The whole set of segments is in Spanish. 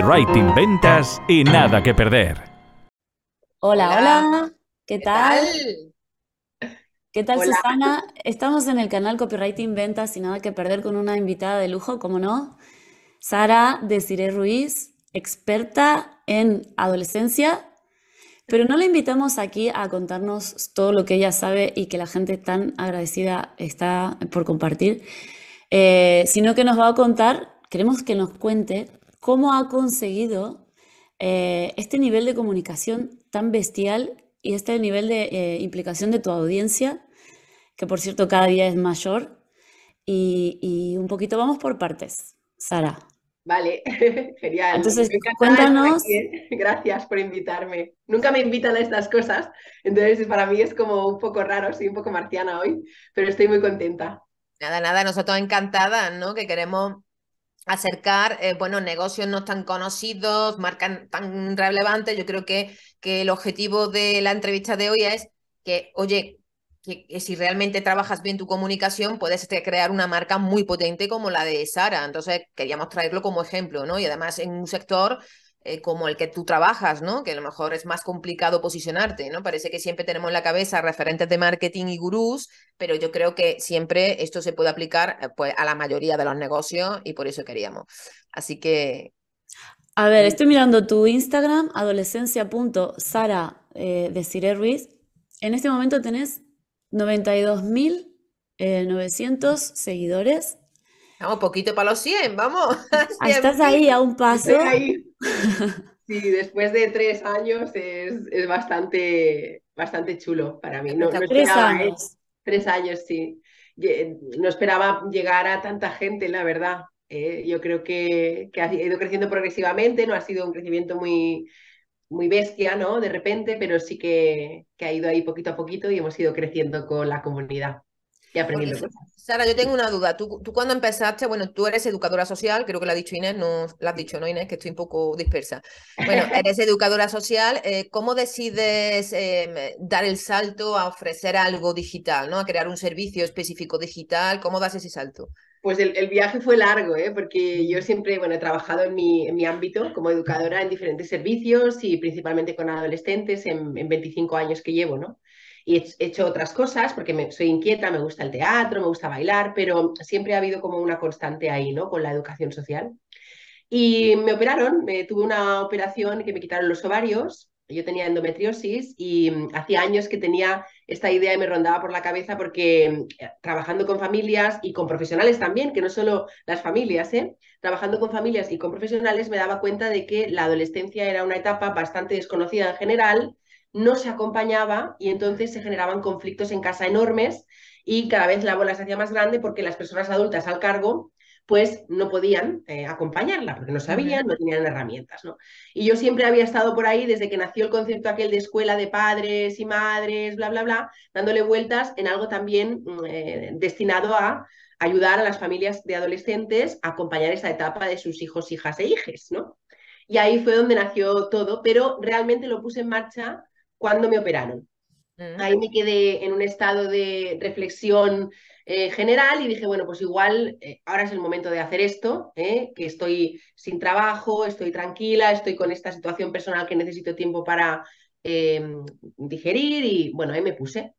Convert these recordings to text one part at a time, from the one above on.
copywriting, ventas y nada que perder. Hola, hola, ¿qué tal? ¿Qué tal, Susana? Estamos en el canal Copywriting Ventas y nada que perder con una invitada de lujo, como no, Sara Desiree Ruiz, experta en adolescencia, pero no la invitamos aquí a contarnos todo lo que ella sabe y que la gente tan agradecida está por compartir, eh, sino que nos va a contar, queremos que nos cuente cómo ha conseguido eh, este nivel de comunicación tan bestial y este nivel de eh, implicación de tu audiencia, que por cierto cada día es mayor. Y, un poquito vamos por partes. Sara. Vale, genial. Entonces, cuéntanos. Gracias por invitarme. Nunca me invitan a estas cosas, entonces para mí es como un poco raro, soy un poco marciana hoy, pero estoy muy contenta. Nada, nada, nosotros encantadas, ¿no? Que queremos acercar, eh, bueno, negocios no tan conocidos, marcas tan relevantes. Yo creo que, que el objetivo de la entrevista de hoy es que, oye, que, si realmente trabajas bien tu comunicación, puedes este, crear una marca muy potente como la de Sara. Entonces, queríamos traerlo como ejemplo, ¿no? Y además en un sector eh, como el que tú trabajas, ¿no? Que a lo mejor es más complicado posicionarte, ¿no? Parece que siempre tenemos en la cabeza referentes de marketing y gurús, pero yo creo que siempre esto se puede aplicar eh, pues, a la mayoría de los negocios y por eso queríamos. Así que... A ver, estoy mirando tu Instagram, adolescencia.sara eh, de Cire Ruiz. En este momento tenés 92.900 seguidores Vamos, poquito para los 100, vamos. Estás ahí a un paso. Sí, después de tres años es, bastante, bastante chulo para mí. No, tres años. Tres años, sí. No esperaba llegar a tanta gente, la verdad. Eh, yo creo que, ha ido creciendo progresivamente, no ha sido un crecimiento muy, muy bestia, ¿no? De repente, pero sí que, que ha ido ahí poquito a poquito y hemos ido creciendo con la comunidad y aprendiendo cosas. Sara, yo tengo una duda. ¿Tú, ¿Tú, cuando empezaste, bueno, tú eres educadora social, creo que lo ha dicho Inés, no lo has dicho, ¿no, Inés? Que estoy un poco dispersa. Bueno, eres educadora social. Eh, ¿Cómo decides em, dar el salto a ofrecer algo digital, ¿no? A crear un servicio específico digital? ¿Cómo das ese salto? Pues el, el, viaje fue largo, ¿eh? porque yo siempre bueno, he trabajado en mi, en mi, ámbito como educadora en diferentes servicios y principalmente con adolescentes en, en 25 años que llevo, ¿no? He hecho otras cosas porque me, soy inquieta, me gusta el teatro, me gusta bailar, pero siempre ha habido como una constante ahí, ¿no? Con la educación social. Y me operaron, me, tuve una operación que me quitaron los ovarios, yo tenía endometriosis y mm, hacía años que tenía esta idea y me rondaba por la cabeza porque mm, trabajando con familias y con profesionales también, que no solo las familias, ¿eh? trabajando con familias y con profesionales me daba cuenta de que la adolescencia era una etapa bastante desconocida en general no se acompañaba y entonces se generaban conflictos en casa enormes y cada vez la bola se hacía más grande porque las personas adultas al cargo pues no podían eh, acompañarla porque no sabían, no tenían herramientas, ¿no? Y yo siempre había estado por ahí desde que nació el concepto aquel de escuela de padres y madres, bla, bla, bla, dándole vueltas en algo también mm, eh, destinado a ayudar a las familias de adolescentes a acompañar esa etapa de sus hijos, hijas e hijes, ¿no? Y ahí fue donde nació todo, pero realmente lo puse en marcha cuando me operaron. Mm. Ahí me quedé en un estado de reflexión eh, general y dije, bueno, pues igual eh, ahora es el momento de hacer esto, eh, que estoy sin trabajo, estoy tranquila, estoy con esta situación personal que necesito tiempo para em, digerir y bueno, ahí me puse.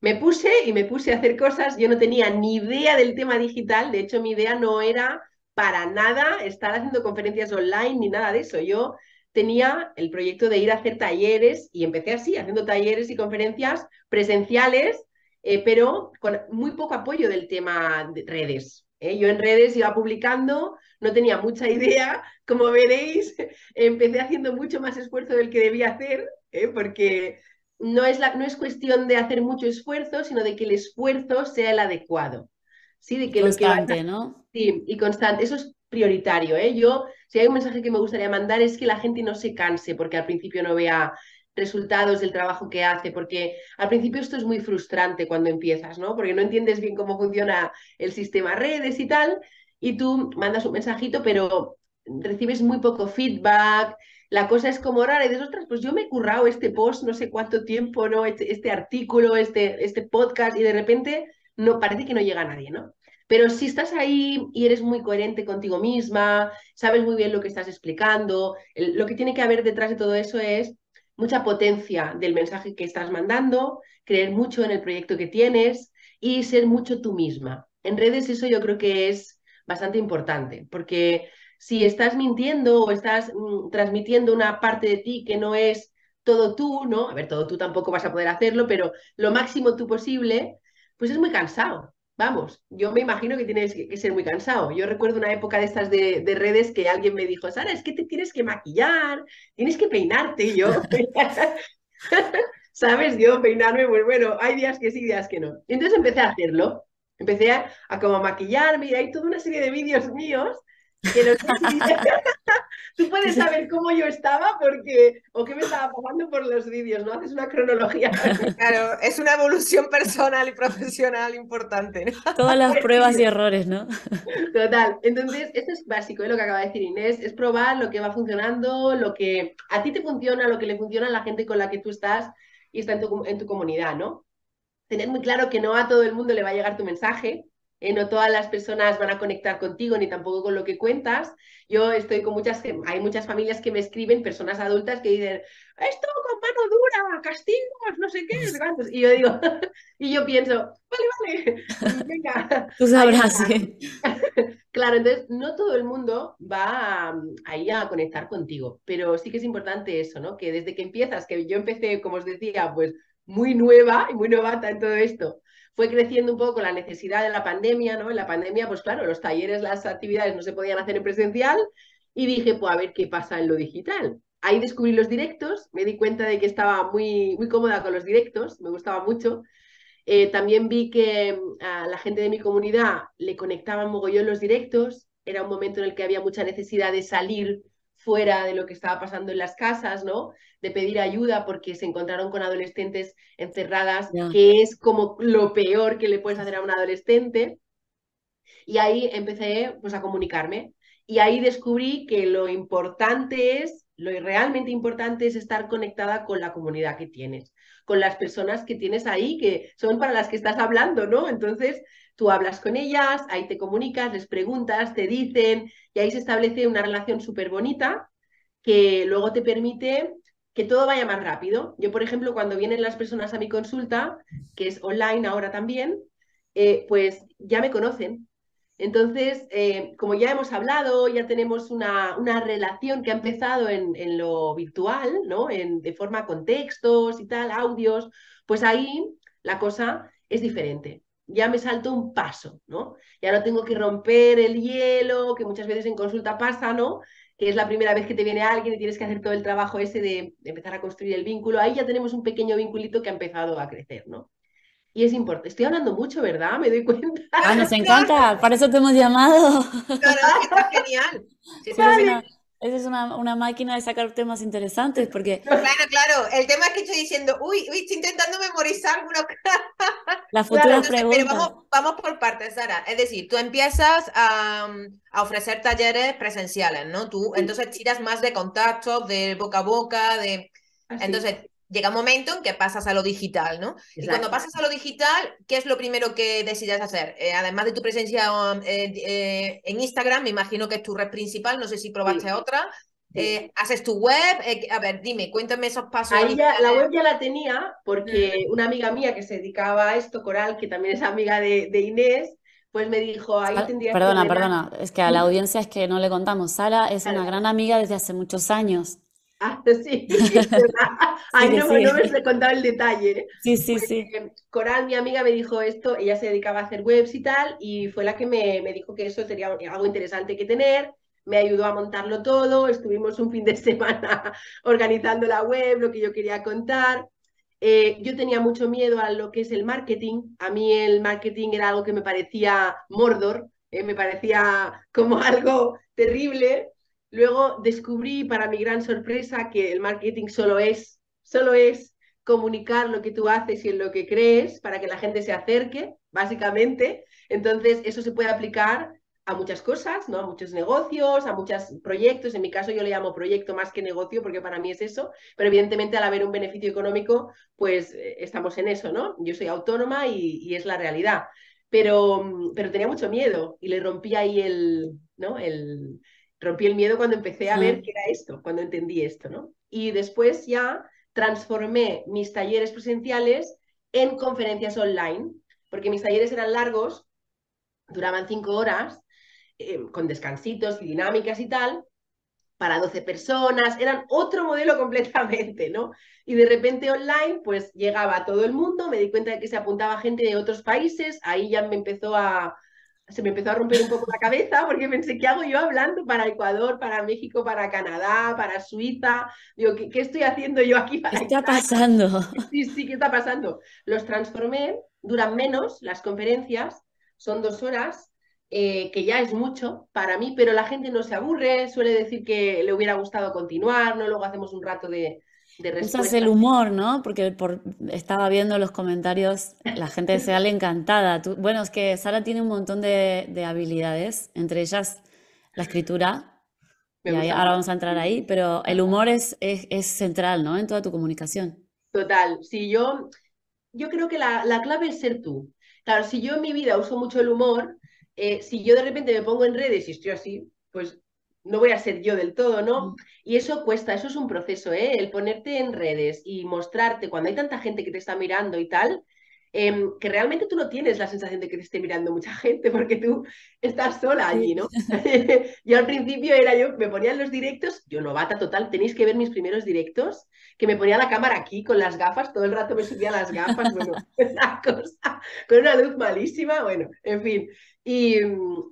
Me puse y me puse a hacer cosas, yo no tenía ni idea del tema digital, de hecho mi idea no era para nada estar haciendo conferencias online ni nada de eso. Yo tenía el proyecto de ir a hacer talleres y empecé así, haciendo talleres y conferencias presenciales, eh, pero con muy poco apoyo del tema de redes. ¿eh? Yo en redes iba publicando, no tenía mucha idea, como veréis, empecé haciendo mucho más esfuerzo del que debía hacer, ¿eh? porque no es, la, no es cuestión de hacer mucho esfuerzo, sino de que el esfuerzo sea el adecuado. Sí, de que constante, ¿no? Sí, y constante. Eso es prioritario. ¿eh? Yo, si hay un mensaje que me gustaría mandar es que la gente no se canse porque al principio no vea resultados del trabajo que hace, porque al principio esto es muy frustrante cuando empiezas, ¿no? Porque no entiendes bien cómo funciona el sistema redes y tal, y tú mandas un mensajito, pero recibes muy poco feedback, la cosa es como rara y dices, ostras, pues yo me he currado este post no sé cuánto tiempo, ¿no? Este, este artículo, este, este podcast, y de repente no, parece que no llega a nadie, ¿no? Pero si estás ahí y eres muy coherente contigo misma, sabes muy bien lo que estás explicando, lo que tiene que haber detrás de todo eso es mucha potencia del mensaje que estás mandando, creer mucho en el proyecto que tienes y ser mucho tú misma. En redes eso yo creo que es bastante importante, porque si estás mintiendo o estás mm, transmitiendo una parte de ti que no es todo tú, ¿no? A ver, todo tú tampoco vas a poder hacerlo, pero lo máximo tú posible, pues es muy cansado. Vamos, yo me imagino que tienes que, ser muy cansado. Yo recuerdo una época de estas de, redes que alguien me dijo, Sara, es que te tienes que maquillar, tienes que peinarte. Y yo, ¿sabes? Yo peinarme, pues bueno, hay días que sí, días que no. entonces empecé a hacerlo. Empecé a, a como maquillarme y hay toda una serie de vídeos míos Tú puedes saber cómo yo estaba porque o qué me estaba pasando por los vídeos, ¿no? Haces una cronología. Claro, es una evolución personal y profesional importante. Todas las pruebas y errores, ¿no? Total. Entonces, esto es básico, ¿eh? lo que acaba de decir Inés, es probar lo que va funcionando, lo que a ti te funciona, lo que le funciona a la gente con la que tú estás y está en tu, en tu comunidad, ¿no? Tener muy claro que no a todo el mundo le va a llegar tu mensaje, eh, no todas las personas van a conectar contigo ni tampoco con lo que cuentas. Yo estoy con muchas, hay muchas familias que me escriben, personas adultas que dicen, esto con mano dura, castigos, no sé qué, y yo digo, y yo pienso, vale, vale, venga. Tú sabrás, sí. claro, entonces no todo el mundo va ahí a conectar contigo, pero sí que es importante eso, ¿no? Que desde que empiezas, que yo empecé, como os decía, pues muy nueva y muy novata en todo esto, fue creciendo un poco con la necesidad de la pandemia, ¿no? En la pandemia, pues claro, los talleres, las actividades no se podían hacer en presencial y dije, pues a ver qué pasa en lo digital. Ahí descubrí los directos, me di cuenta de que estaba muy, muy cómoda con los directos, me gustaba mucho. Eh, también vi que mm, a la gente de mi comunidad le conectaban mogollón los directos, era un momento en el que había mucha necesidad de salir fuera de lo que estaba pasando en las casas, ¿no? De pedir ayuda porque se encontraron con adolescentes encerradas, que es como lo peor que le puedes hacer a un adolescente. Y ahí empecé pues a comunicarme y ahí descubrí que lo importante es, lo realmente importante es estar conectada con la comunidad que tienes, con las personas que tienes ahí, que son para las que estás hablando, ¿no? Entonces, Tú hablas con ellas, ahí te comunicas, les preguntas, te dicen y ahí se establece una relación súper bonita que luego te permite que todo vaya más rápido. Yo, por ejemplo, cuando vienen las personas a mi consulta, que es online ahora también, eh, pues ya me conocen. Entonces, eh, como ya hemos hablado, ya tenemos una, una relación que ha empezado en, en, lo virtual, ¿no? En, de forma con textos y tal, audios, pues ahí la cosa es diferente ya me salto un paso, ¿no? Ya no tengo que romper el hielo, que muchas veces en consulta pasa, ¿no? Que es la primera vez que te viene alguien y tienes que hacer todo el trabajo ese de, empezar a construir el vínculo. Ahí ya tenemos un pequeño vinculito que ha empezado a crecer, ¿no? Y es importante. Estoy hablando mucho, ¿verdad? Me doy cuenta. Ah, nos encanta. Para eso te hemos llamado. Claro, está genial. Sí, esa es una, una, máquina de sacar temas interesantes porque... Claro, claro. El tema es que estoy diciendo, uy, uy, estoy intentando memorizar algunos... Las futuras preguntas. Pero vamos, vamos por partes, Sara. Es decir, tú empiezas a, a ofrecer talleres presenciales, ¿no? Tú entonces tiras más de contactos, de boca a boca, de... Entonces, llega un momento en que pasas a lo digital, ¿no? Y cuando pasas a lo digital, ¿qué es lo primero que decides hacer? Eh, además de tu presencia eh, eh, en Instagram, me imagino que es tu red principal, no sé si probaste otra. ¿Haces tu web? a ver, dime, cuéntame esos pasos. Ahí ya, la web ya la tenía porque una amiga mía que se dedicaba a esto, Coral, que también es amiga de, Inés, pues me dijo, ahí tendría Perdona, perdona, es que a la audiencia es que no le contamos. Sara es una gran amiga desde hace muchos años. Ah, sí. Ay, no, no, me he contado el detalle. Sí, sí, sí. Coral, mi amiga, me dijo esto, ella se dedicaba a hacer webs y tal, y fue la que me, me dijo que eso sería algo interesante que tener, me ayudó a montarlo todo, estuvimos un fin de semana organizando la web, lo que yo quería contar. Eh, yo tenía mucho miedo a lo que es el marketing, a mí el marketing era algo que me parecía Mordor, eh, me parecía como algo terrible, Luego descubrí, para mi gran sorpresa, que el marketing solo es, solo es comunicar lo que tú haces y en lo que crees para que la gente se acerque, básicamente. Entonces, eso se puede aplicar a muchas cosas, ¿no? A muchos negocios, a muchos proyectos. En mi caso yo le llamo proyecto más que negocio porque para mí es eso, pero evidentemente al haber un beneficio económico, pues eh, estamos en eso, ¿no? Yo soy autónoma y, y es la realidad. pero, pero tenía mucho miedo y le rompí ahí el, ¿no? El, rompí el miedo cuando empecé a ver qué era esto, cuando entendí esto, ¿no? Y después ya transformé mis talleres presenciales en conferencias online, porque mis talleres eran largos, duraban cinco horas, eh, con descansitos y dinámicas y tal, para 12 personas, eran otro modelo completamente, ¿no? Y de repente online, pues llegaba todo el mundo, me di cuenta de que se apuntaba gente de otros países, ahí ya me empezó a, se me empezó a romper un poco la cabeza porque pensé, ¿qué hago yo hablando para Ecuador, para México, para Canadá, para Suiza? Digo, ¿qué, qué estoy haciendo yo aquí para ¿Qué está pasando? Sí, sí, ¿qué está pasando? Los transformé, duran menos las conferencias, son dos horas, eh, que ya es mucho para mí, pero la gente no se aburre, suele decir que le hubiera gustado continuar, ¿no? Luego hacemos un rato de, de Usas el humor, ¿no? Porque por, estaba viendo los comentarios, la gente se sale encantada. bueno, es que Sara tiene un montón de, habilidades, entre ellas la escritura, y ahora vamos a entrar ahí, pero el humor es, es, central, ¿no? En toda tu comunicación. Total, sí, yo, yo creo que la, la clave es ser tú. Claro, si yo en mi vida uso mucho el humor, eh, si yo de repente me pongo en redes y estoy así, pues no voy a ser yo del todo, ¿no? Y eso cuesta, eso es un proceso, ¿eh? El ponerte en redes y mostrarte cuando hay tanta gente que te está mirando y tal, em, que realmente tú no tienes la sensación de que te esté mirando mucha gente porque tú estás sola allí, ¿no? yo al principio era yo, me ponía en los directos, yo novata total, tenéis que ver mis primeros directos, que me ponía la cámara aquí con las gafas, todo el rato me subía las gafas, bueno, una cosa, con una luz malísima, bueno, en fin. Y,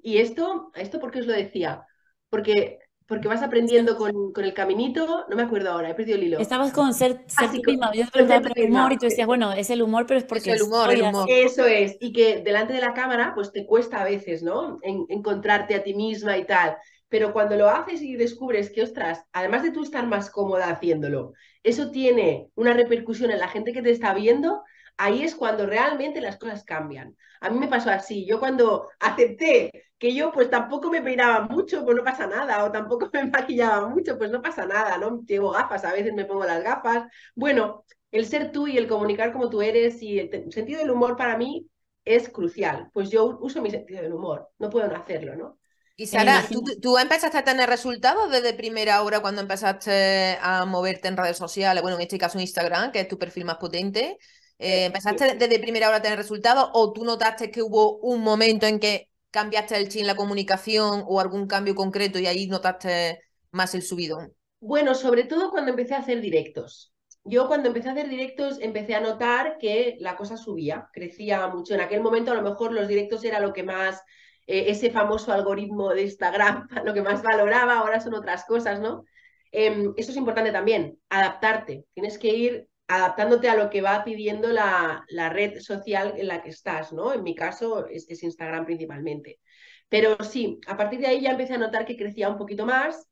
y esto, ¿esto por qué os lo decía? Porque porque vas aprendiendo con, con, el caminito, no me acuerdo ahora, he perdido el hilo. Estabas con ser, ser ah, yo te el humor y tú decías, bueno, es el humor, pero es porque es el humor, el humor. Eso es, y que delante de la cámara, pues te cuesta a veces, ¿no? encontrarte a ti misma y tal. Pero cuando lo haces y descubres que, ostras, además de tú estar más cómoda haciéndolo, eso tiene una repercusión en la gente que te está viendo, ahí es cuando realmente las cosas cambian. A mí me pasó así, yo cuando acepté que yo pues tampoco me peinaba mucho, pues no pasa nada, o tampoco me maquillaba mucho, pues no pasa nada, ¿no? Llevo gafas, a veces me pongo las gafas. Bueno, el ser tú y el comunicar como tú eres y el sentido del humor para mí es crucial. Pues yo uso mi sentido del humor, no puedo no hacerlo, ¿no? Y Sara, ¿tú, ¿tú, empezaste a tener resultados desde primera hora cuando empezaste a moverte en redes sociales, bueno, en este caso Instagram, que es tu perfil más potente. Eh, ¿Empezaste desde primera hora a tener resultados o tú notaste que hubo un momento en que cambiaste el chin la comunicación o algún cambio concreto y ahí notaste más el subidón? Bueno, sobre todo cuando empecé a hacer directos. Yo cuando empecé a hacer directos empecé a notar que la cosa subía, crecía mucho. En aquel momento a lo mejor los directos era lo que más, eh, ese famoso algoritmo de Instagram, lo que más valoraba, ahora son otras cosas, ¿no? Em, eso es importante también, adaptarte. Tienes que ir adaptándote a lo que va pidiendo la, red social en la que estás, ¿no? En mi caso es, es, Instagram principalmente. Pero sí, a partir de ahí ya empecé a notar que crecía un poquito más.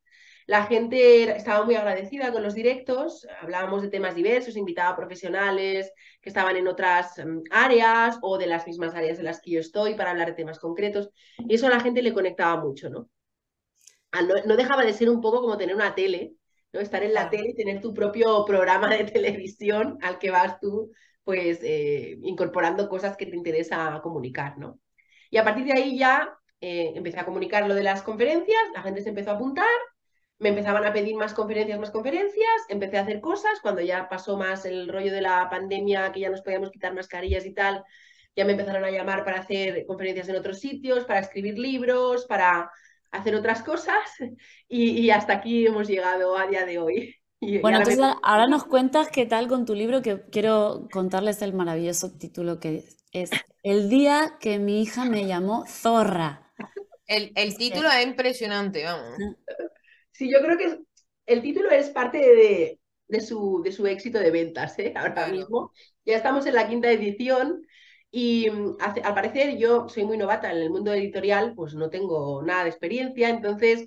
La gente estaba muy agradecida con los directos, hablábamos de temas diversos, invitaba a profesionales que estaban en otras mm, áreas o de las mismas áreas en las que yo estoy para hablar de temas concretos. Y eso a la gente le conectaba mucho, ¿no? no dejaba de ser un poco como tener una tele, Estar en la tele y tener tu propio programa de televisión al que vas tú, pues, eh, incorporando cosas que te interesa comunicar, ¿no? Y a partir de ahí ya eh, empecé a comunicar lo de las conferencias, la gente se empezó a apuntar, me empezaban a pedir más conferencias, más conferencias, empecé a hacer cosas, cuando ya pasó más el rollo de la pandemia, que ya nos podíamos quitar mascarillas y tal, ya me empezaron a llamar para hacer conferencias en otros sitios, para escribir libros, para hacer otras cosas y, hasta aquí hemos llegado a día de hoy. bueno, entonces ahora nos cuentas qué tal con tu libro, que quiero contarles el maravilloso título que es El día que mi hija me llamó zorra. El, el título es impresionante, vamos. Sí, yo creo que el título es parte de, de, su, de su éxito de ventas, ¿eh? ahora mismo. Ya estamos en la quinta edición y mm, al parecer yo soy muy novata en el mundo editorial, pues no tengo nada de experiencia, entonces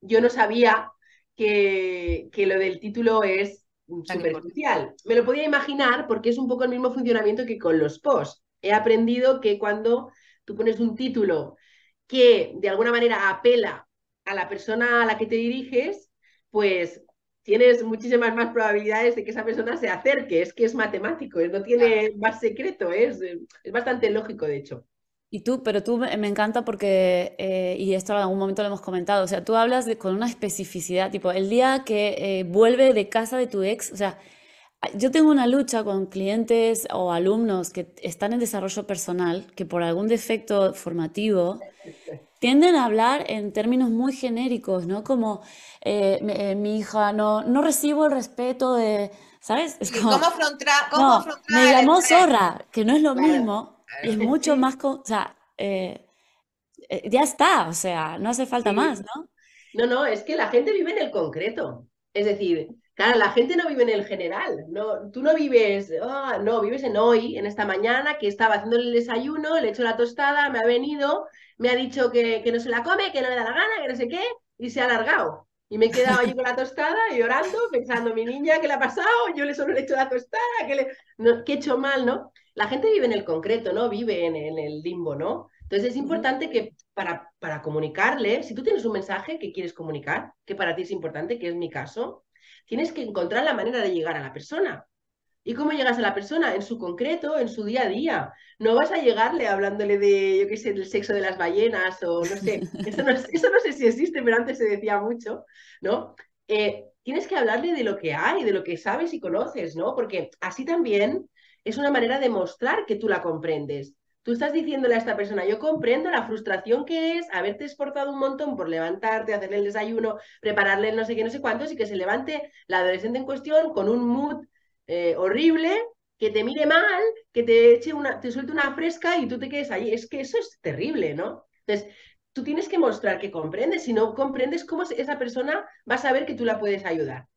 yo no sabía que, que lo del título es súper crucial. Me lo podía imaginar porque es un poco el mismo funcionamiento que con los posts. He aprendido que cuando tú pones un título que de alguna manera apela a la persona a la que te diriges, pues tienes muchísimas más probabilidades de que esa persona se acerque. Es que es matemático, no tiene más secreto, es, es bastante lógico, de hecho. Y tú, pero tú me encanta porque, eh, y esto en algún momento lo hemos comentado, o sea, tú hablas de, con una especificidad, tipo, el día que eh, vuelve de casa de tu ex, o sea, yo tengo una lucha con clientes o alumnos que están en desarrollo personal, que por algún defecto formativo tienden a hablar en términos muy genéricos, ¿no? Como eh, eh, mi hija, no, no recibo el respeto de, ¿sabes? Es como, ¿Cómo afrontar? Cómo no, me llamó zorra, que no es lo mismo, es mucho más, o sea, eh, ya está, o sea, no hace falta más, ¿no? No, no, es que la gente vive en el concreto. Es decir, Claro, la gente no vive en el general, no, tú no vives, ah, no, vives en hoy, en esta mañana, que estaba haciendo el desayuno, le he hecho la tostada, me ha venido, me ha dicho que, que no se la come, que no le da la gana, que no sé qué, y se ha alargado. Y me he quedado allí con la tostada llorando, pensando, mi niña, ¿qué le ha pasado? Yo le solo le he hecho la tostada, ¿qué, le... he hecho mal, no? La gente vive en el concreto, ¿no? Vive en, en el limbo, ¿no? Entonces es importante que para, para comunicarle, si tú tienes un mensaje que quieres comunicar, que para ti es importante, que es mi caso, tienes que encontrar la manera de llegar a la persona. ¿Y cómo llegas a la persona? En su concreto, en su día a día. No vas a llegarle hablándole de, yo qué sé, del sexo de las ballenas o no sé. Eso no, sé si existe, pero antes se decía mucho, ¿no? Eh, tienes que hablarle de lo que hay, de lo que sabes y conoces, ¿no? Porque así también es una manera de mostrar que tú la comprendes. Tú estás diciéndole a esta persona, yo comprendo la frustración que es haberte esforzado un montón por levantarte, hacerle el desayuno, prepararle no sé qué, no sé cuántos, y que se levante la adolescente en cuestión con un mood eh, horrible, que te mire mal, que te eche una, te suelte una fresca y tú te quedes ahí. Es que eso es terrible, ¿no? Entonces, tú tienes que mostrar que comprendes. Si no comprendes, ¿cómo esa persona va a saber que tú la puedes ayudar?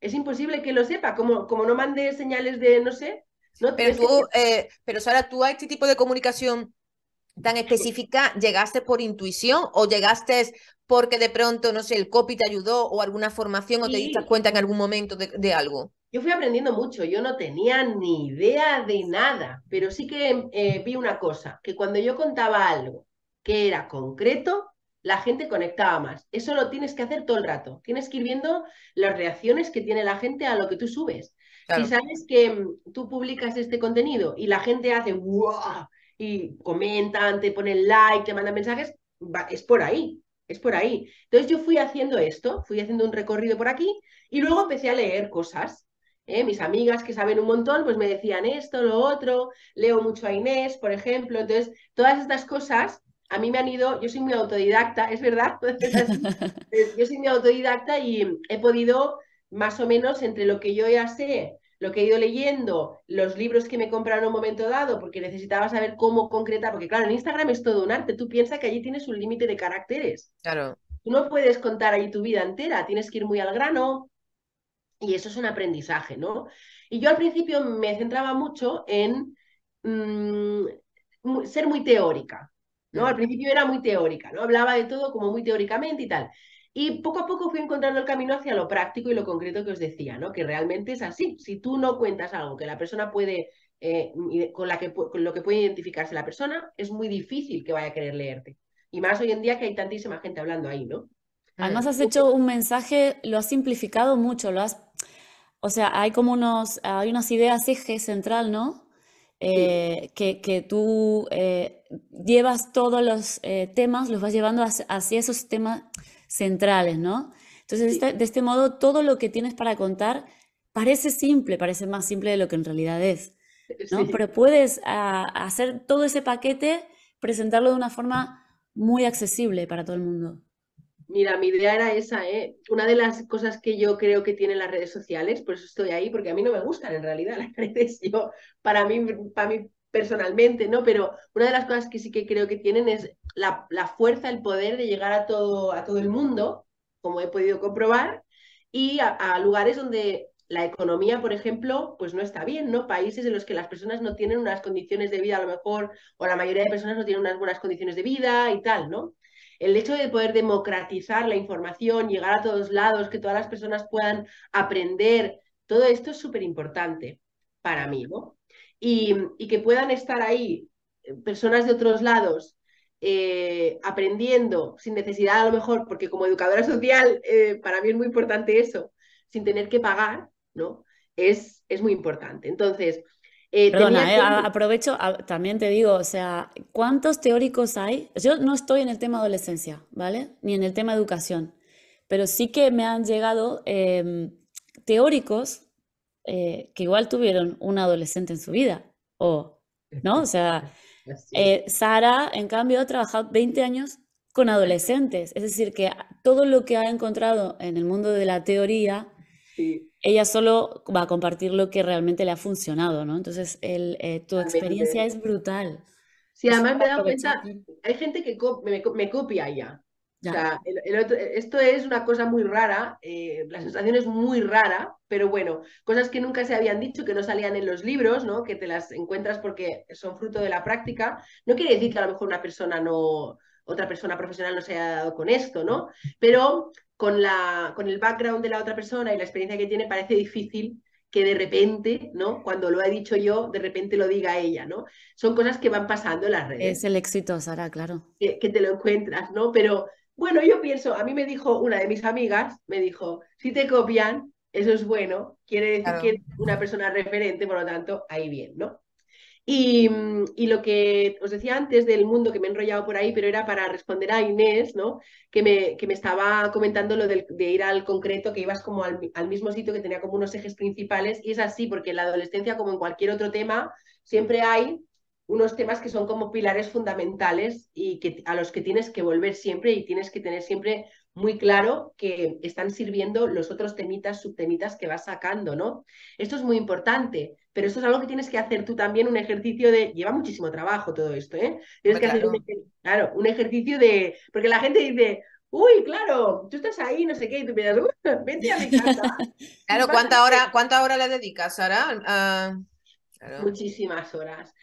Es imposible que lo sepa, como, como no mande señales de, no sé, pero tú, eh, pero Sara, ¿tú a este tipo de comunicación tan específica llegaste por intuición o llegaste porque de pronto, no sé, el copy te ayudó o alguna formación o te diste cuenta en algún momento de, algo? Yo fui aprendiendo mucho, yo no tenía ni idea de nada, pero sí que eh, vi una cosa, que cuando yo contaba algo que era concreto, la gente conectaba más. Eso lo tienes que hacer todo el rato. Tienes que ir viendo las reacciones que tiene la gente a lo que tú subes. Si sabes que mm, tú publicas este contenido y la gente hace ¡wow! y comentan, te ponen like, te mandan mensajes, es por ahí, es por ahí. Entonces yo fui haciendo esto, fui haciendo un recorrido por aquí y luego empecé a leer cosas. ¿eh? Mis amigas que saben un montón, pues me decían esto, lo otro, leo mucho a Inés, por ejemplo. Entonces, todas estas cosas a mí me han ido, yo soy muy autodidacta, es verdad, yo soy muy autodidacta y he podido más o menos entre lo que yo ya sé, lo que he ido leyendo, los libros que me compraron en un momento dado, porque necesitaba saber cómo concretar, porque claro, en Instagram es todo un arte, tú piensas que allí tienes un límite de caracteres. Claro. Tú no puedes contar ahí tu vida entera, tienes que ir muy al grano y eso es un aprendizaje, ¿no? Y yo al principio me centraba mucho en mm, ser muy teórica, ¿no? Mm. Al principio era muy teórica, ¿no? Hablaba de todo como muy teóricamente y tal. Y poco a poco fui encontrando el camino hacia lo práctico y lo concreto que os decía, ¿no? Que realmente es así. Si tú no cuentas algo que la persona puede, eh, con, la que, con lo que puede identificarse la persona, es muy difícil que vaya a querer leerte. Y más hoy en día que hay tantísima gente hablando ahí, ¿no? Además has hecho un mensaje, lo has simplificado mucho, lo has, o sea, hay como unos, hay unas ideas eje central, ¿no? Eh, que, que, tú eh, llevas todos los temas, los vas llevando hacia esos temas centrales, ¿no? Entonces, de este modo, todo lo que tienes para contar parece simple, parece más simple de lo que en realidad es, ¿no? Pero puedes ah, hacer todo ese paquete, presentarlo de una forma muy accesible para todo el mundo. Mira, mi idea era esa, ¿eh? Una de las cosas que yo creo que tienen las redes sociales, por eso estoy ahí, porque a mí no me gustan en realidad las redes, yo, para mí, para mí personalmente, ¿no? Pero una de las cosas que sí que creo que tienen es la, fuerza, el poder de llegar a todo, a todo el mundo, como he podido comprobar, y a, lugares donde la economía, por ejemplo, pues no está bien, ¿no? Países en los que las personas no tienen unas condiciones de vida a lo mejor, o la mayoría de personas no tienen unas buenas condiciones de vida y tal, ¿no? El hecho de poder democratizar la información, llegar a todos lados, que todas las personas puedan aprender, todo esto es súper importante para mí, ¿no? Y, que puedan estar ahí eh, personas de otros lados eh, aprendiendo sin necesidad a lo mejor, porque como educadora social eh, para mí es muy importante eso, sin tener que pagar, ¿no? Es, es muy importante. Entonces, Eh, Perdona, aprovecho, también te digo, o sea, ¿cuántos teóricos hay? Yo no estoy en el tema adolescencia, ¿vale? Ni en el tema educación, pero sí que me han llegado em, teóricos eh, que igual tuvieron un adolescente en su vida, o, ¿no? O sea, Sara, en cambio, ha trabajado 20 años con adolescentes, es decir, que todo lo que ha encontrado en el mundo de la teoría ella solo va a compartir lo que realmente le ha funcionado, ¿no? Entonces, el, eh, tu experiencia es brutal. Sí, además me he dado cuenta, hay gente que me, copia ya. O sea, esto es una cosa muy rara, eh, la sensación es muy rara, pero bueno, cosas que nunca se habían dicho, que no salían en los libros, ¿no? Que te las encuentras porque son fruto de la práctica. No quiere decir que a lo mejor una persona no, otra persona profesional no se haya dado con esto, ¿no? Pero con, la, con el background de la otra persona y la experiencia que tiene, parece difícil que de repente, ¿no? Cuando lo he dicho yo, de repente lo diga ella, ¿no? Son cosas que van pasando en las redes. Es el éxito, Sara, claro. Que, te lo encuentras, ¿no? Pero bueno, yo pienso, a mí me dijo una de mis amigas, me dijo, si te copian, eso es bueno, quiere decir que una persona referente, por lo tanto, ahí bien, ¿no? Mm, y, lo que os decía antes del mundo que me he enrollado por ahí, pero era para responder a Inés, ¿no? Que me, que me estaba comentando lo de, ir al concreto, que ibas como al, mismo sitio que tenía como unos ejes principales, y es así, porque en la adolescencia, como en cualquier otro tema, siempre hay unos temas que son como pilares fundamentales y que, a los que tienes que volver siempre y tienes que tener siempre muy claro que están sirviendo los otros temitas, subtemitas que vas sacando, ¿no? Esto es muy importante, pero esto es algo que tienes que hacer tú también, un ejercicio de... Lleva muchísimo trabajo todo esto, ¿eh? Tienes que hacer un, claro, un ejercicio de... Porque la gente dice, uy, claro, tú estás ahí, no sé qué, y tú piensas, vente a mi casa. claro, ¿cuánta hora, ¿cuánta hora le dedicas, Sara? Ah, Muchísimas horas.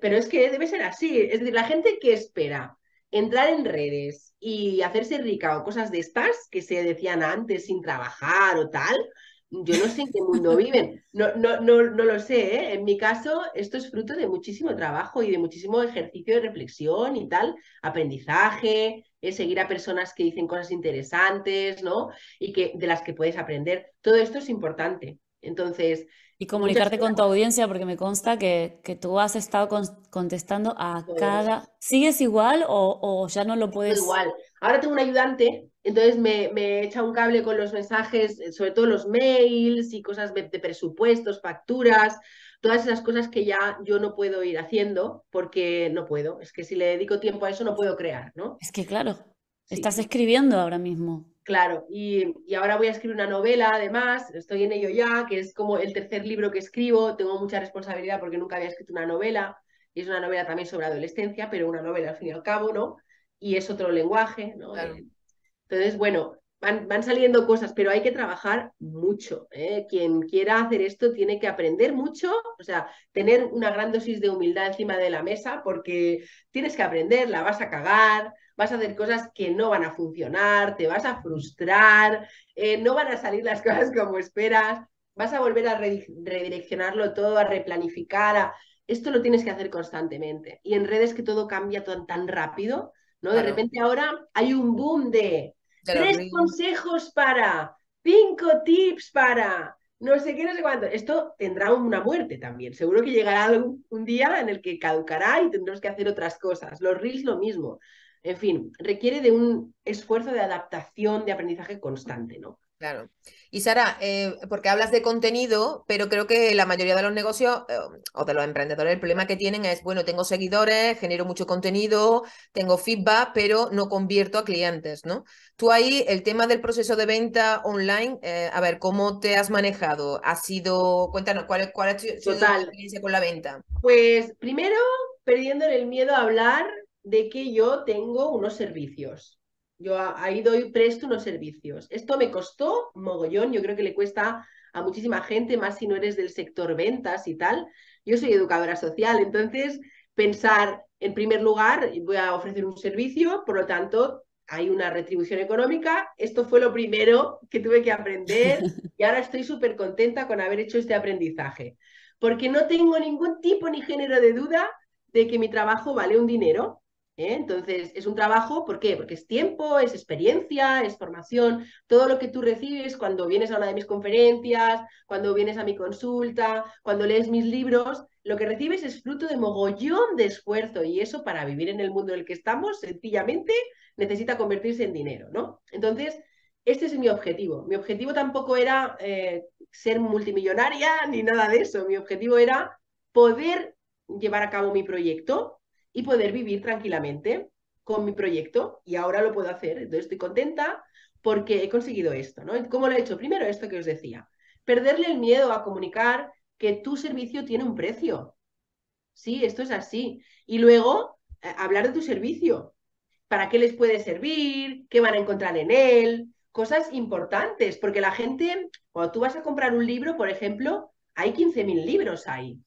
Pero es que debe ser así. Es decir, la gente que espera entrar en redes y hacerse rica o cosas de estas que se decían antes sin trabajar o tal, yo no sé en qué mundo viven. No, no, no, no lo sé, ¿eh? En mi caso, esto es fruto de muchísimo trabajo y de muchísimo ejercicio de reflexión y tal, aprendizaje, ¿eh? seguir a personas que dicen cosas interesantes, ¿no? Y que, de las que puedes aprender. Todo esto es importante. Entonces, y comunicarte con tu audiencia, porque me consta que, que tú has estado contestando a cada... ¿Sigues igual o, ya no lo puedes...? Igual. Ahora tengo un ayudante, entonces me, me, echa un cable con los mensajes, eh, sobre todo los mails y cosas de, presupuestos, facturas, todas esas cosas que ya yo no puedo ir haciendo porque no puedo. Es que si le dedico tiempo a eso no puedo crear, ¿no? Es que claro, estás escribiendo ahora mismo. Claro, y, ahora voy a escribir una novela, además, estoy en ello ya, que es como el tercer libro que escribo, tengo mucha responsabilidad porque nunca había escrito una novela, y es una novela también sobre adolescencia, pero una novela al fin y al cabo, ¿no? Y es otro lenguaje, ¿no? Eh, entonces, bueno, van, van, saliendo cosas, pero hay que trabajar mucho. ¿eh? Quien quiera hacer esto tiene que aprender mucho, o sea, tener una gran dosis de humildad encima de la mesa, porque tienes que aprender, la vas a cagar, vas a hacer cosas que no van a funcionar, te vas a frustrar, eh, no van a salir las cosas como esperas, vas a volver a redireccionarlo todo, a replanificar, esto lo tienes que hacer constantemente. Y en redes que todo cambia tan, rápido, ¿no? De repente ahora hay un boom de, tres consejos para, cinco tips para, no sé qué, no sé cuánto. Esto tendrá una muerte también. Seguro que llegará un, día en el que caducará y tendremos que hacer otras cosas. Los reels lo mismo. En fin, requiere de un esfuerzo de adaptación, de aprendizaje constante, ¿no? Claro. Y Sara, eh, porque hablas de contenido, pero creo que la mayoría de los negocios eh, o de los emprendedores, el problema que tienen es, bueno, tengo seguidores, genero mucho contenido, tengo feedback, pero no convierto a clientes, ¿no? Tú ahí, el tema del proceso de venta online, eh, a ver, ¿cómo te has manejado? ¿Ha sido, cuéntanos, cuál, cuál ha sido tu experiencia con la venta? Pues primero, perdiendo el miedo a hablar de que yo tengo unos servicios. Yo ahí doy, presto unos servicios. Esto me costó mogollón, yo creo que le cuesta a muchísima gente, más si no eres del sector ventas y tal. Yo soy educadora social, entonces pensar, en primer lugar, voy a ofrecer un servicio, por lo tanto, hay una retribución económica. Esto fue lo primero que tuve que aprender y ahora estoy súper contenta con haber hecho este aprendizaje, porque no tengo ningún tipo ni género de duda de que mi trabajo vale un dinero ¿eh? Entonces, es un trabajo, ¿por qué? Porque es tiempo, es experiencia, es formación, todo lo que tú recibes cuando vienes a una de mis conferencias, cuando vienes a mi consulta, cuando lees mis libros, lo que recibes es fruto de mogollón de esfuerzo y eso para vivir en el mundo en el que estamos, sencillamente necesita convertirse en dinero, ¿no? Entonces, este es mi objetivo. Mi objetivo tampoco era eh, ser multimillonaria ni nada de eso. Mi objetivo era poder llevar a cabo mi proyecto y poder vivir tranquilamente con mi proyecto y ahora lo puedo hacer. Entonces estoy contenta porque he conseguido esto, ¿no? ¿Cómo lo he hecho? Primero esto que os decía, perderle el miedo a comunicar que tu servicio tiene un precio. Sí, esto es así. Y luego eh, hablar de tu servicio. ¿Para qué les puede servir? ¿Qué van a encontrar en él? Cosas importantes, porque la gente, cuando tú vas a comprar un libro, por ejemplo, hay 15.000 libros ahí.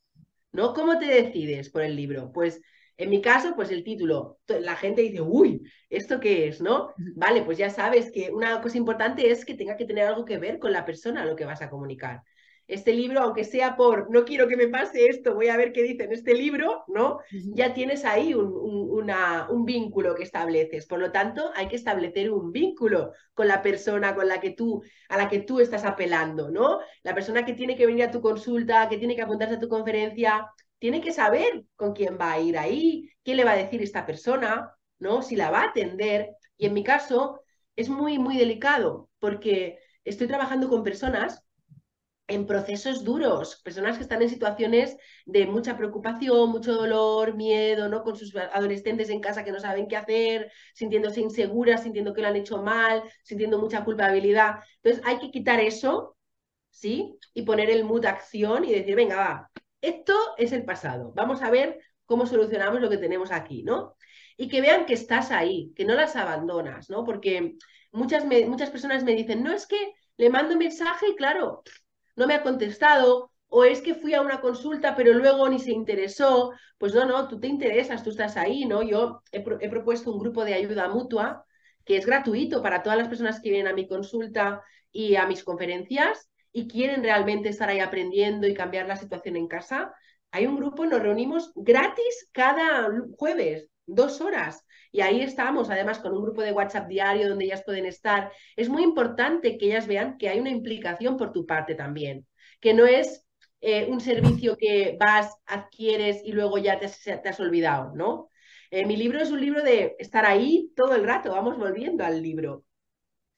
¿No? ¿Cómo te decides por el libro? Pues en mi caso, pues el título, la gente dice, uy, ¿esto qué es? ¿No? Vale, pues ya sabes que una cosa importante es que tenga que tener algo que ver con la persona a lo que vas a comunicar este libro, aunque sea por no quiero que me pase esto, voy a ver qué dice en este libro, ¿no? Ya tienes ahí un, un, vínculo que estableces. Por lo tanto, hay que establecer un vínculo con la persona con la que tú, a la que tú estás apelando, ¿no? La persona que tiene que venir a tu consulta, que tiene que apuntarse a tu conferencia, tiene que saber con quién va a ir ahí, qué le va a decir esta persona, ¿no? Si la va a atender. Y en mi caso es muy, muy delicado porque estoy trabajando con personas en procesos duros, personas que están en situaciones de mucha preocupación, mucho dolor, miedo, ¿no? Con sus adolescentes en casa que no saben qué hacer, sintiéndose inseguras, sintiendo que lo han hecho mal, sintiendo mucha culpabilidad. Entonces hay que quitar eso, ¿sí? Y poner el mood acción y decir, venga, va, esto es el pasado, vamos a ver cómo solucionamos lo que tenemos aquí, ¿no? Y que vean que estás ahí, que no las abandonas, ¿no? Porque muchas, muchas personas me dicen, no es que le mando un mensaje y claro, no me ha contestado, o es que fui a una consulta pero luego ni se interesó, pues no, no, tú te interesas, tú estás ahí, ¿no? Yo he, propuesto un grupo de ayuda mutua que es gratuito para todas las personas que vienen a mi consulta y a mis conferencias y quieren realmente estar ahí aprendiendo y cambiar la situación en casa. Hay un grupo, nos reunimos gratis cada jueves, dos horas. Y ahí estamos, además, con un grupo de WhatsApp diario donde ellas pueden estar. Es muy importante que ellas vean que hay una implicación por tu parte también, que no es eh, un servicio que vas, adquieres y luego ya te, has olvidado, ¿no? Eh, mi libro es un libro de estar ahí todo el rato, vamos volviendo al libro,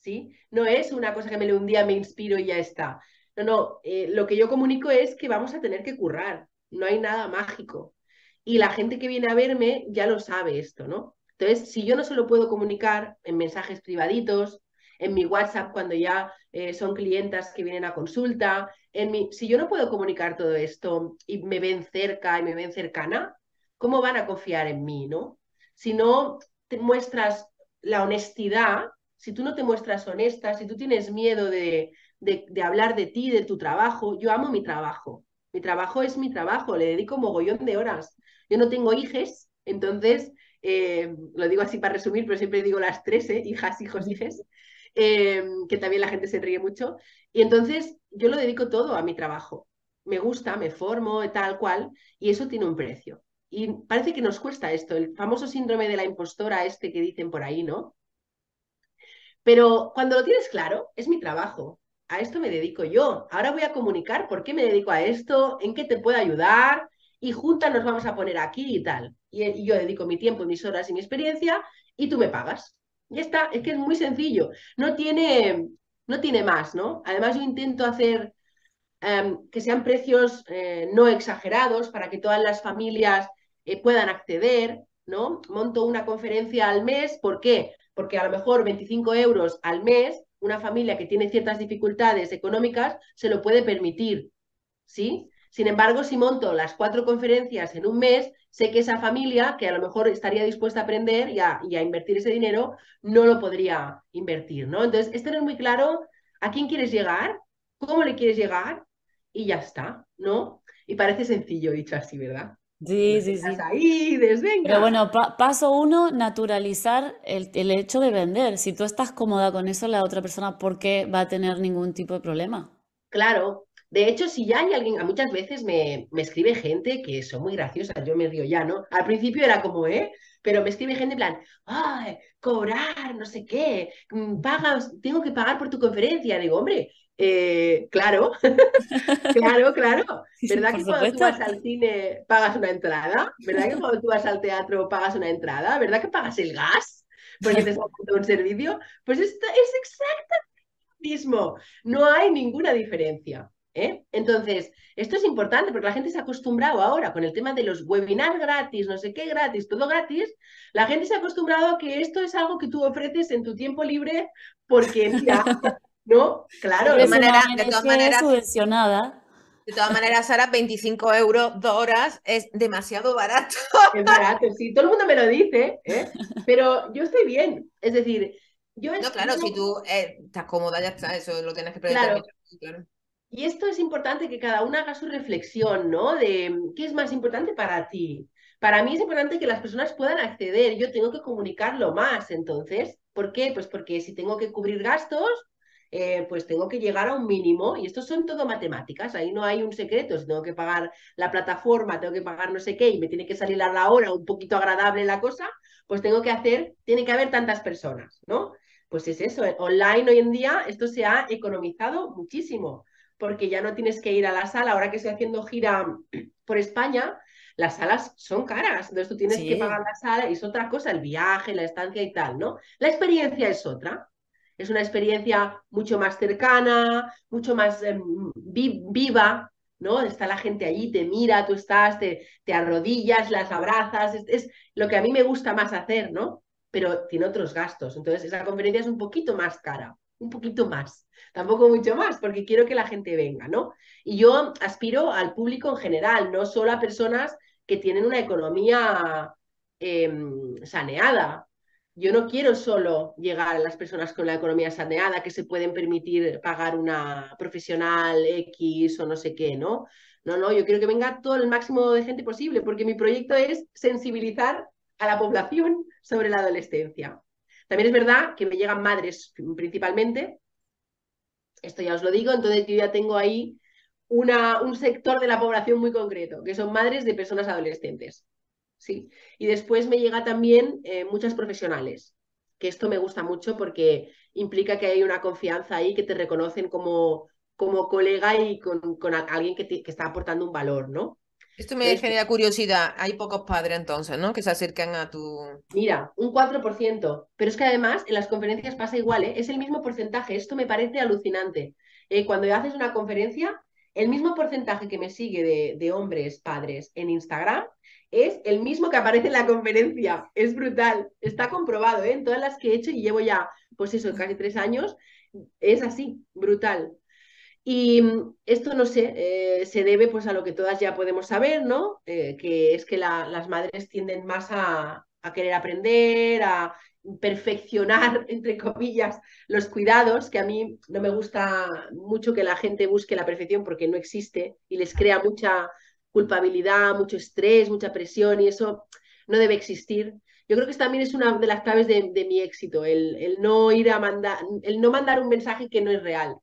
¿sí? No es una cosa que me leo un día, me inspiro y ya está. No, no, eh, lo que yo comunico es que vamos a tener que currar, no hay nada mágico. Y la gente que viene a verme ya lo sabe esto, ¿no? Entonces, si yo no se lo puedo comunicar en mensajes privaditos, en mi WhatsApp cuando ya eh, son clientas que vienen a consulta, en mi, si yo no puedo comunicar todo esto y me ven cerca y me ven cercana, ¿cómo van a confiar en mí, no? Si no te muestras la honestidad, si tú no te muestras honesta, si tú tienes miedo de, hablar de ti, de tu trabajo, yo amo mi trabajo. Mi trabajo es mi trabajo, le dedico mogollón de horas. Yo no tengo hijes, entonces eh, lo digo así para resumir, pero siempre digo las tres, ¿eh? hijas, hijos, hijes, eh, que también la gente se ríe mucho. Y entonces yo lo dedico todo a mi trabajo. Me gusta, me formo, tal cual, y eso tiene un precio. Y parece que nos cuesta esto, el famoso síndrome de la impostora este que dicen por ahí, ¿no? Pero cuando lo tienes claro, es mi trabajo. A esto me dedico yo. Ahora voy a comunicar por qué me dedico a esto, en qué te puedo ayudar, y juntas nos vamos a poner aquí y tal. Y, yo dedico mi tiempo, mis horas y mi experiencia y tú me pagas. Ya está, es que es muy sencillo. No tiene, no tiene más, ¿no? Además yo intento hacer em, que sean precios eh, no exagerados para que todas las familias eh, puedan acceder, ¿no? Monto una conferencia al mes, ¿por qué? Porque a lo mejor 25 euros al mes, una familia que tiene ciertas dificultades económicas se lo puede permitir, ¿sí? Sin embargo, si monto las cuatro conferencias en un mes, sé que esa familia, que a lo mejor estaría dispuesta a aprender y a, invertir ese dinero, no lo podría invertir, ¿no? Entonces, es tener muy claro a quién quieres llegar, cómo le quieres llegar y ya está, ¿no? Y parece sencillo dicho así, ¿verdad? Sí, sí, sí. Ahí, desvenga. Pero bueno, paso uno, naturalizar el, el, hecho de vender. Si tú estás cómoda con eso, la otra persona, ¿por qué va a tener ningún tipo de problema? Claro, De hecho, si ya hay alguien, muchas veces me, me escribe gente que son muy graciosas, yo me río ya, ¿no? Al principio era como, ¿eh? Pero me escribe gente en plan, ¡ay, cobrar, no sé qué! Mm, pagas, tengo que pagar por tu conferencia. Digo, hombre, eh, claro, claro, claro. ¿Verdad que cuando tú vas al cine pagas una entrada? ¿Verdad que cuando tú vas al teatro pagas una entrada? ¿Verdad que pagas el gas? Porque te está dando un servicio. Pues esto es exactamente lo mismo. No hay ninguna diferencia. ¿Eh? Entonces, esto es importante porque la gente se ha acostumbrado ahora con el tema de los webinars gratis, no sé qué gratis, todo gratis. La gente se ha acostumbrado a que esto es algo que tú ofreces en tu tiempo libre porque, mira, ¿no? Claro, de, manera, de todas maneras. Subvencionada. De todas maneras, Sara, 25 euros, dos horas es demasiado barato. Es barato, sí, todo el mundo me lo dice, ¿eh? pero yo estoy bien. Es decir, yo. No, claro, si tú eh, estás cómoda, ya está, eso lo tienes que preguntar. claro. Y esto es importante que cada uno haga su reflexión, ¿no? De qué es más importante para ti. Para mí es importante que las personas puedan acceder. Yo tengo que comunicarlo más, entonces. ¿Por qué? Pues porque si tengo que cubrir gastos, eh, pues tengo que llegar a un mínimo. Y esto son todo matemáticas. Ahí no hay un secreto. Si tengo que pagar la plataforma, tengo que pagar no sé qué y me tiene que salir a la hora un poquito agradable la cosa, pues tengo que hacer, tiene que haber tantas personas, ¿no? Pues es eso. Online hoy en día esto se ha economizado muchísimo porque ya no tienes que ir a la sala. Ahora que estoy haciendo gira por España, las salas son caras, entonces tú tienes que pagar la sala y es otra cosa, el viaje, la estancia y tal, ¿no? La experiencia es otra. Es una experiencia mucho más cercana, mucho más em, viva, ¿no? Está la gente allí, te mira, tú estás, te, te arrodillas, las abrazas, es, lo que a mí me gusta más hacer, ¿no? Pero tiene otros gastos, entonces esa conferencia es un poquito más cara un poquito más, tampoco mucho más, porque quiero que la gente venga, ¿no? Y yo aspiro al público en general, no solo a personas que tienen una economía em, saneada. Yo no quiero solo llegar a las personas con la economía saneada que se pueden permitir pagar una profesional X o no sé qué, ¿no? No, no, yo quiero que venga todo el máximo de gente posible, porque mi proyecto es sensibilizar a la población sobre la adolescencia. También es verdad que me llegan madres principalmente, esto ya os lo digo, entonces yo ya tengo ahí una, un sector de la población muy concreto, que son madres de personas adolescentes. ¿Sí? Y después me llega también eh, muchas profesionales, que esto me gusta mucho porque implica que hay una confianza ahí, que te reconocen como, como colega y con, con alguien que, que, está aportando un valor, ¿no? Esto me genera curiosidad. Hay pocos padres entonces, ¿no? Que se acercan a tu... Mira, un 4%. Pero es que además en las conferencias pasa igual, ¿eh? Es el mismo porcentaje. Esto me parece alucinante. Eh, cuando haces una conferencia, el mismo porcentaje que me sigue de, de, hombres padres en Instagram es el mismo que aparece en la conferencia. Es brutal. Está comprobado, ¿eh? En todas las que he hecho y llevo ya, pues eso, casi tres años. Es así, brutal. Y mm, esto, no sé, eh, se debe pues a lo que todas ya podemos saber, ¿no? Eh, que es que las madres tienden más a, querer aprender, a perfeccionar, entre comillas, los cuidados, que a mí no me gusta mucho que la gente busque la perfección porque no existe y les crea mucha culpabilidad, mucho estrés, mucha presión y eso no debe existir. Yo creo que también es una de las claves de, mi éxito, el, el, no ir a mandar, el no mandar un mensaje que no es real,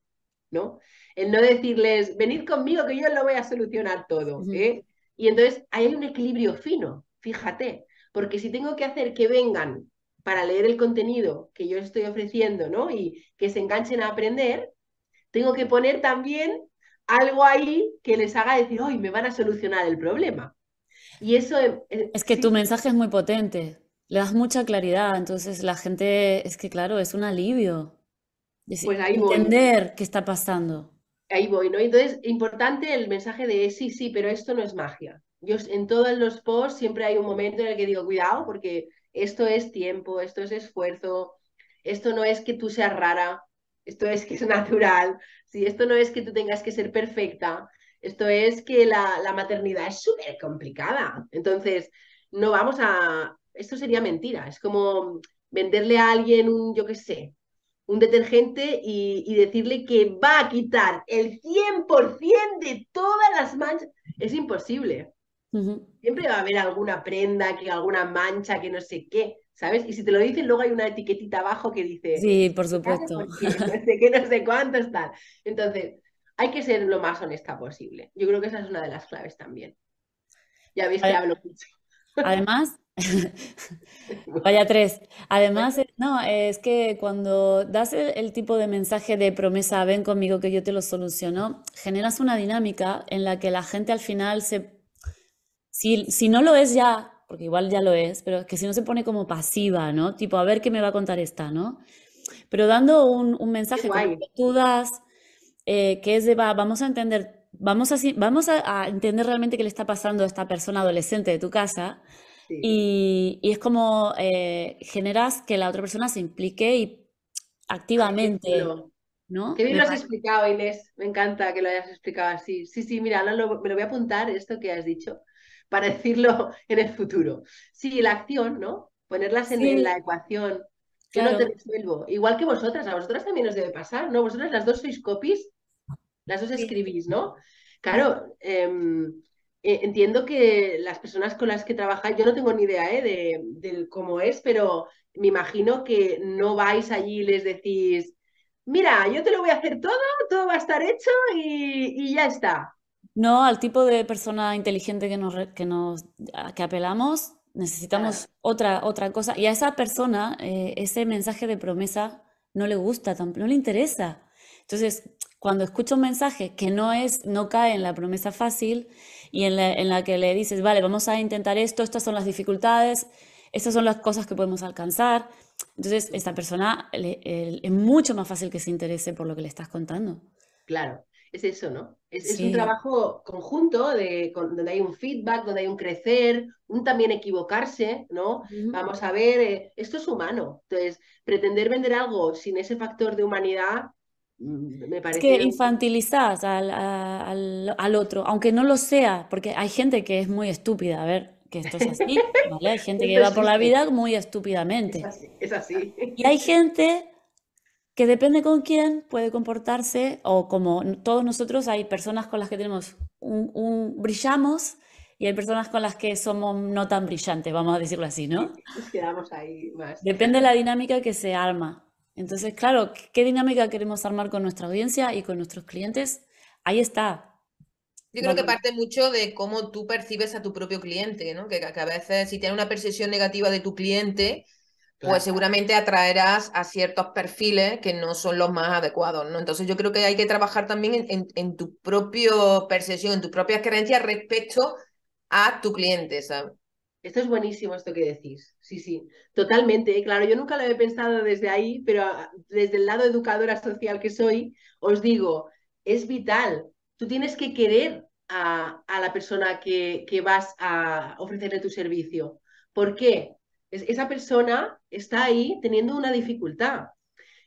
¿no? el no decirles, venid conmigo que yo lo voy a solucionar todo. ¿eh? Y entonces hay un equilibrio fino, fíjate, porque si tengo que hacer que vengan para leer el contenido que yo estoy ofreciendo, ¿no? Y que se enganchen a aprender, tengo que poner también algo ahí que les haga decir, hoy me van a solucionar el problema. Y eso... Eh, eh, es que tu mensaje es muy potente, le das mucha claridad, entonces la gente, es que claro, es un alivio. pues ahí entender qué está pasando ahí voy, ¿no? Entonces, importante el mensaje de sí, sí, pero esto no es magia. Yo en todos los posts siempre hay un momento en el que digo, cuidado, porque esto es tiempo, esto es esfuerzo, esto no es que tú seas rara, esto es que es natural, ¿sí? esto no es que tú tengas que ser perfecta, esto es que la, la maternidad es súper complicada. Entonces, no vamos a... Esto sería mentira, es como venderle a alguien un, yo qué sé, un detergente y, decirle que va a quitar el 100% de todas las manchas, es imposible. Siempre va a haber alguna prenda, que alguna mancha, que no sé qué, ¿sabes? Y si te lo dicen, luego hay una etiquetita abajo que dice... Sí, por supuesto. no sé qué, no sé cuánto tal. Entonces, hay que ser lo más honesta posible. Yo creo que esa es una de las claves también. Ya veis que hablo mucho. Además, vaya tres. Además, no, es que cuando das el, tipo de mensaje de promesa, ven conmigo que yo te lo soluciono, generas una dinámica en la que la gente al final se... Si, si no lo es ya, porque igual ya lo es, pero que si no se pone como pasiva, ¿no? Tipo, a ver qué me va a contar esta, ¿no? Pero dando un, un mensaje que tú das, eh, que es de, va, vamos a entender, vamos, a, vamos a, entender realmente qué le está pasando a esta persona adolescente de tu casa, y, y, es como eh, generas que la otra persona se implique y activamente. ¿no? Qué bien lo has explicado, Inés. Me encanta que lo hayas explicado así. Sí, sí, mira, me lo voy a apuntar esto que has dicho para decirlo en el futuro. Sí, la acción, ¿no? Ponerlas en, la ecuación. Yo no te resuelvo. Igual que vosotras, a vosotras también os debe pasar, ¿no? Vosotras las dos sois copies, las dos escribís, ¿no? Claro, em, e, entiendo que las personas con las que trabajáis, yo no tengo ni idea ¿eh? de, cómo es, pero me imagino que no vais allí y les decís, mira, yo te lo voy a hacer todo, todo va a estar hecho y ya está. No, al tipo de persona inteligente que nos, que nos que apelamos, necesitamos otra, otra cosa. Y a esa persona, eh, ese mensaje de promesa no le gusta, no le interesa. Entonces, cuando escucha un mensaje que no es, no cae en la promesa fácil y en la, en la que le dices, vale, vamos a intentar esto, estas son las dificultades, estas son las cosas que podemos alcanzar. Entonces, esta persona es mucho más fácil que se interese por lo que le estás contando. Claro es eso, ¿no? Es, un trabajo conjunto de, donde hay un feedback, donde hay un crecer, un también equivocarse, ¿no? Vamos a ver, eh, esto es humano. Entonces, pretender vender algo sin ese factor de humanidad mm, me parece... Es que infantilizas al, al, otro, aunque no lo sea, porque hay gente que es muy estúpida, a ver, que esto es así, ¿vale? Hay gente que va por la vida muy estúpidamente. Es así. Y hay gente que depende con quién puede comportarse, o como todos nosotros, hay personas con las que tenemos un, brillamos y hay personas con las que somos no tan brillantes, vamos a decirlo así, ¿no? Nos quedamos ahí más. Depende de la dinámica que se arma. Entonces, claro, ¿qué dinámica queremos armar con nuestra audiencia y con nuestros clientes? Ahí está. Yo creo que parte mucho de cómo tú percibes a tu propio cliente, ¿no? Que, que a veces si tienes una percepción negativa de tu cliente, pues seguramente atraerás a ciertos perfiles que no son los más adecuados, ¿no? Entonces yo creo que hay que trabajar también en, tu propia percepción, en tus propias creencias respecto a tu cliente, ¿sabes? Esto es buenísimo esto que decís, sí, sí, totalmente. Claro, yo nunca lo he pensado desde ahí, pero ah, desde el lado educadora social que soy, os digo, es vital. Tú tienes que querer a, la persona que, que vas a ofrecerle tu servicio. ¿Por qué? Esa persona está ahí teniendo una dificultad.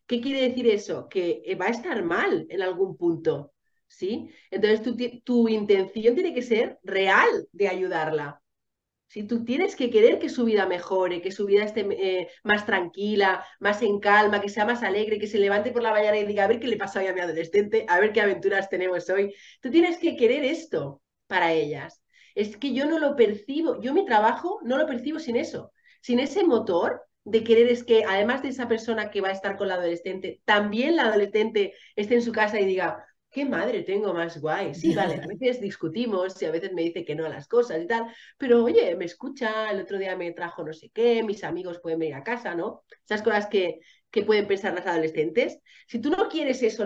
¿Qué quiere decir eso? Que eh, va a estar mal en algún punto, ¿sí? Entonces tu, tu intención tiene que ser real de ayudarla. Si tú tienes que querer que su vida mejore, que su vida esté eh, más tranquila, más en calma, que sea más alegre, que se levante por la mañana y diga, a ver qué le pasa hoy a mi adolescente, a ver qué aventuras tenemos hoy. Tú tienes que querer esto para ellas. Es que yo no lo percibo, yo mi trabajo no lo percibo sin eso sin ese motor de querer es que además de esa persona que va a estar con la adolescente, también la adolescente esté en su casa y diga, qué madre tengo más guay. Sí, vale, a veces discutimos y a veces me dice que no a las cosas y tal, pero oye, me escucha, el otro día me trajo no sé qué, mis amigos pueden venir a casa, ¿no? Esas cosas que, que pueden pensar las adolescentes. Si tú no quieres eso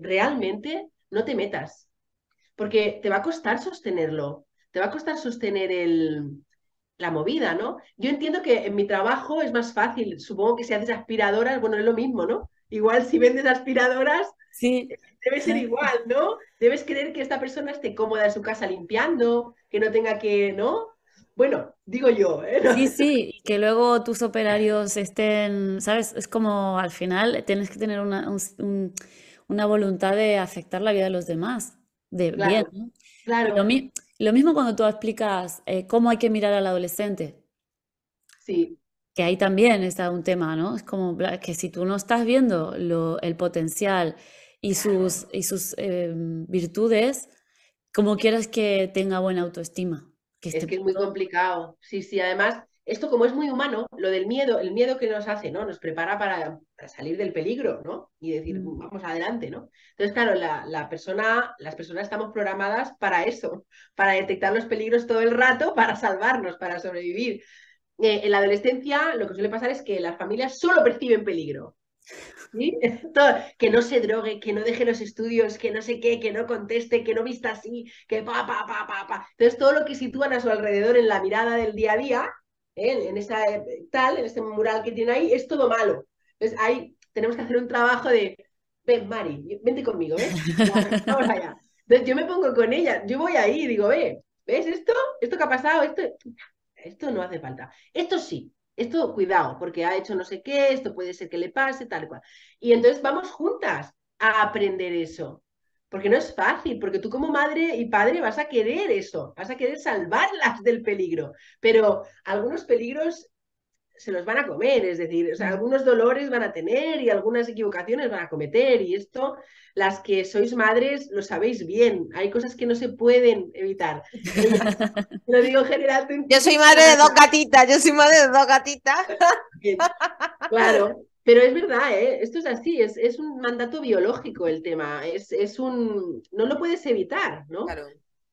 realmente, no te metas, porque te va a costar sostenerlo, te va a costar sostener el, la movida, ¿no? Yo entiendo que en mi trabajo es más fácil, supongo que si haces aspiradoras, bueno, es lo mismo, ¿no? Igual si vendes aspiradoras, sí. debe ser igual, ¿no? Debes querer que esta persona esté cómoda en su casa limpiando, que no tenga que, ¿no? Bueno, digo yo, ¿eh? Sí, sí, que luego tus operarios estén, ¿sabes? Es como al final tienes que tener una, una voluntad de afectar la vida de los demás, de bien, ¿no? Claro. Lo mismo cuando tú explicas eh, cómo hay que mirar al adolescente. Sí. Que ahí también está un tema, ¿no? Es como que si tú no estás viendo el potencial y sus, y sus em, virtudes, como quieras que tenga buena autoestima. es que es muy complicado. Sí, sí, además esto como es muy humano, lo del miedo, el miedo que nos hace, ¿no? Nos prepara para, salir del peligro, ¿no? Y decir, mm. vamos adelante, ¿no? Entonces, claro, la, persona, las personas estamos programadas para eso, para detectar los peligros todo el rato, para salvarnos, para sobrevivir. Eh, en la adolescencia lo que suele pasar es que las familias solo perciben peligro. que no se drogue, que no deje los estudios, que no sé qué, que no conteste, que no vista así, que pa, pa, pa, pa, pa. Entonces, todo lo que sitúan a su alrededor en la mirada del día a día en esa eh, tal, en ese mural que tiene ahí, es todo malo. Entonces ahí tenemos que hacer un trabajo de, ven, Mari, vente conmigo. Vamos allá. Entonces yo me pongo con ella, yo voy ahí y digo, ve, ¿ves esto? ¿Esto que ha pasado? Esto, esto no hace falta. Esto sí, esto cuidado, porque ha hecho no sé qué, esto puede ser que le pase, tal cual. Y entonces vamos juntas a aprender eso. Porque no es fácil, porque tú como madre y padre vas a querer eso, vas a querer salvarlas del peligro, pero algunos peligros se los van a comer, es decir, o sea, mm. algunos dolores van a tener y algunas equivocaciones van a cometer y esto, las que sois madres lo sabéis bien, hay cosas que no se pueden evitar. lo digo en general. Yo soy madre de dos gatitas, yo soy madre de dos gatitas. claro, pero es verdad, ¿eh? esto es así, es, es, un mandato biológico el tema, es, es, un... no lo puedes evitar, ¿no? Claro.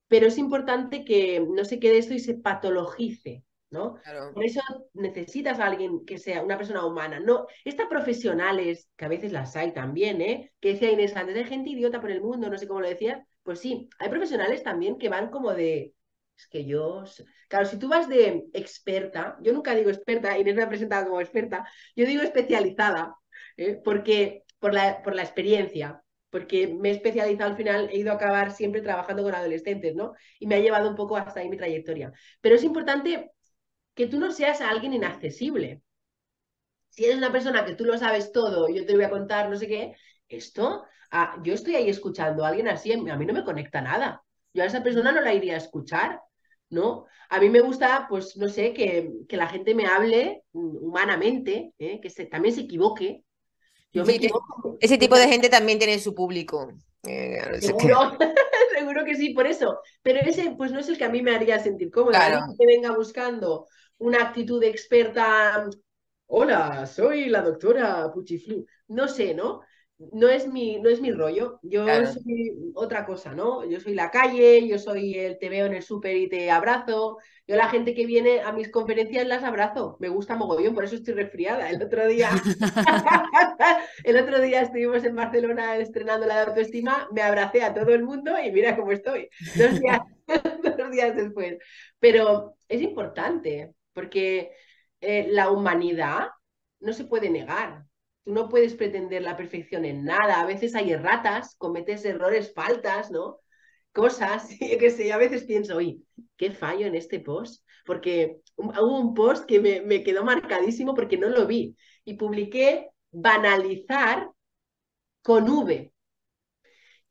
Pero es importante que no se quede esto y se patologice, ¿no? Claro. Por eso necesitas a alguien que sea una persona humana, no estas profesionales, que a veces las hay también, ¿eh? Que decía Inés antes, hay gente idiota por el mundo, no sé cómo lo decía, pues sí, hay profesionales también que van como de, es que yo, claro, si tú vas de experta, yo nunca digo experta, Inés me ha presentado como experta, yo digo especializada, ¿eh? porque por la, por la experiencia, porque me he especializado al final, he ido a acabar siempre trabajando con adolescentes, ¿no? Y me ha llevado un poco hasta ahí mi trayectoria. Pero es importante que tú no seas alguien inaccesible. Si eres una persona que tú lo sabes todo, yo te voy a contar no sé qué, esto, ah, yo estoy ahí escuchando a alguien así, a mí no me conecta nada. Yo a esa persona no la iría a escuchar. ¿No? A mí me gusta, pues, no sé, que, la gente me hable humanamente, ¿eh? que se, también se equivoque. Yo me equivoco. Ese tipo de gente también tiene su público. Eh, seguro, seguro que sí, por eso. Pero ese, pues, no es el que a mí me haría sentir cómodo. Que venga buscando una actitud experta. Hola, soy la doctora Puchiflu. No sé, ¿no? No es mi, no es mi rollo. Yo soy otra cosa, ¿no? Yo soy la calle, yo soy el te veo en el súper y te abrazo. Yo la gente que viene a mis conferencias las abrazo. Me gusta mogollón, por eso estoy resfriada. El otro día, el otro día estuvimos en Barcelona estrenando la de autoestima, me abracé a todo el mundo y mira cómo estoy. Dos días, dos días después. Pero es importante, porque eh, la humanidad no se puede negar no puedes pretender la perfección en nada. A veces hay erratas, cometes errores, faltas, ¿no? Cosas, yo qué sé, a veces pienso, oye, qué fallo en este post, porque hubo un post que me, me quedó marcadísimo porque no lo vi y publiqué banalizar con V.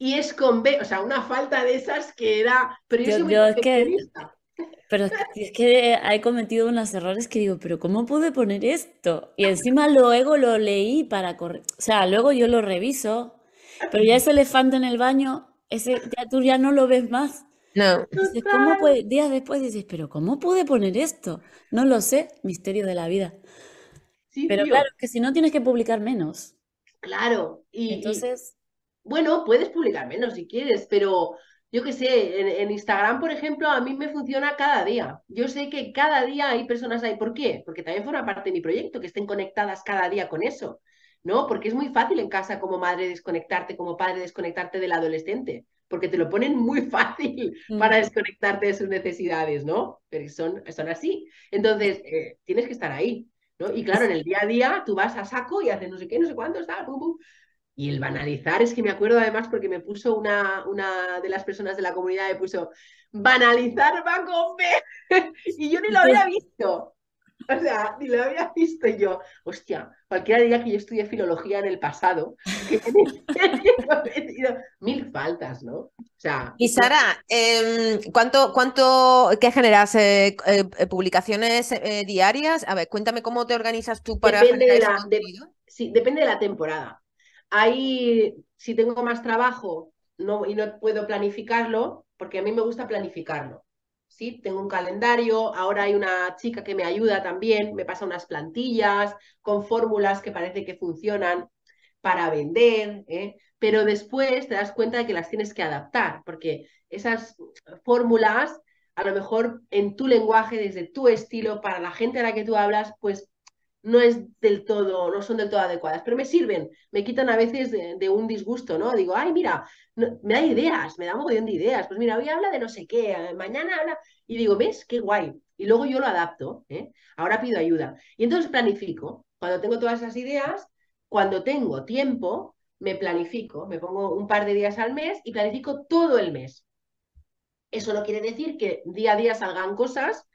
Y es con B, o sea, una falta de esas que era. Pero yo, soy muy pero es que he cometido unos errores que digo, pero ¿cómo pude poner esto? Y encima luego lo leí para correr. O sea, luego yo lo reviso, pero ya ese elefante en el baño, ese, ya tú ya no lo ves más. No. ¿cómo puede? Días después dices, pero ¿cómo pude poner esto? No lo sé, misterio de la vida. Sí, pero claro, que si no tienes que publicar menos. Claro. Y, Entonces. bueno, puedes publicar menos si quieres, pero yo qué sé, en, Instagram, por ejemplo, a mí me funciona cada día. Yo sé que cada día hay personas ahí. ¿Por qué? Porque también forma parte de mi proyecto, que estén conectadas cada día con eso, ¿no? Porque es muy fácil en casa como madre desconectarte, como padre desconectarte del adolescente, porque te lo ponen muy fácil para desconectarte de sus necesidades, ¿no? Pero son, son así. Entonces, eh, tienes que estar ahí. ¿no? Y claro, en el día a día tú vas a saco y haces no sé qué, no sé cuánto, está, pum, pum. Y el banalizar es que me acuerdo además porque me puso una, una de las personas de la comunidad, me puso, banalizar va con B. y yo ni lo había visto. O sea, ni lo había visto yo. Hostia, cualquiera diría que yo estudié filología en el pasado. Que mil faltas, ¿no? O sea, y Sara, em, ¿cuánto, cuánto, qué generas? Eh, eh, ¿Publicaciones eh, diarias? A ver, cuéntame cómo te organizas tú para depende de la, sí, depende de la temporada. Ahí, si tengo más trabajo no, y no puedo planificarlo, porque a mí me gusta planificarlo. ¿sí? Tengo un calendario, ahora hay una chica que me ayuda también, me pasa unas plantillas con fórmulas que parece que funcionan para vender, ¿eh? pero después te das cuenta de que las tienes que adaptar, porque esas fórmulas, a lo mejor en tu lenguaje, desde tu estilo, para la gente a la que tú hablas, pues no es del todo, no son del todo adecuadas, pero me sirven, me quitan a veces de, un disgusto, ¿no? Digo, ay, mira, me da ideas, me da un de ideas, pues mira, hoy habla de no sé qué, eh, mañana habla, y digo, ¿ves? Qué guay. Y luego yo lo adapto, ¿eh? Ahora pido ayuda. Y entonces planifico. Cuando tengo todas esas ideas, cuando tengo tiempo, me planifico, me pongo un par de días al mes y planifico todo el mes. Eso no quiere decir que día a día salgan cosas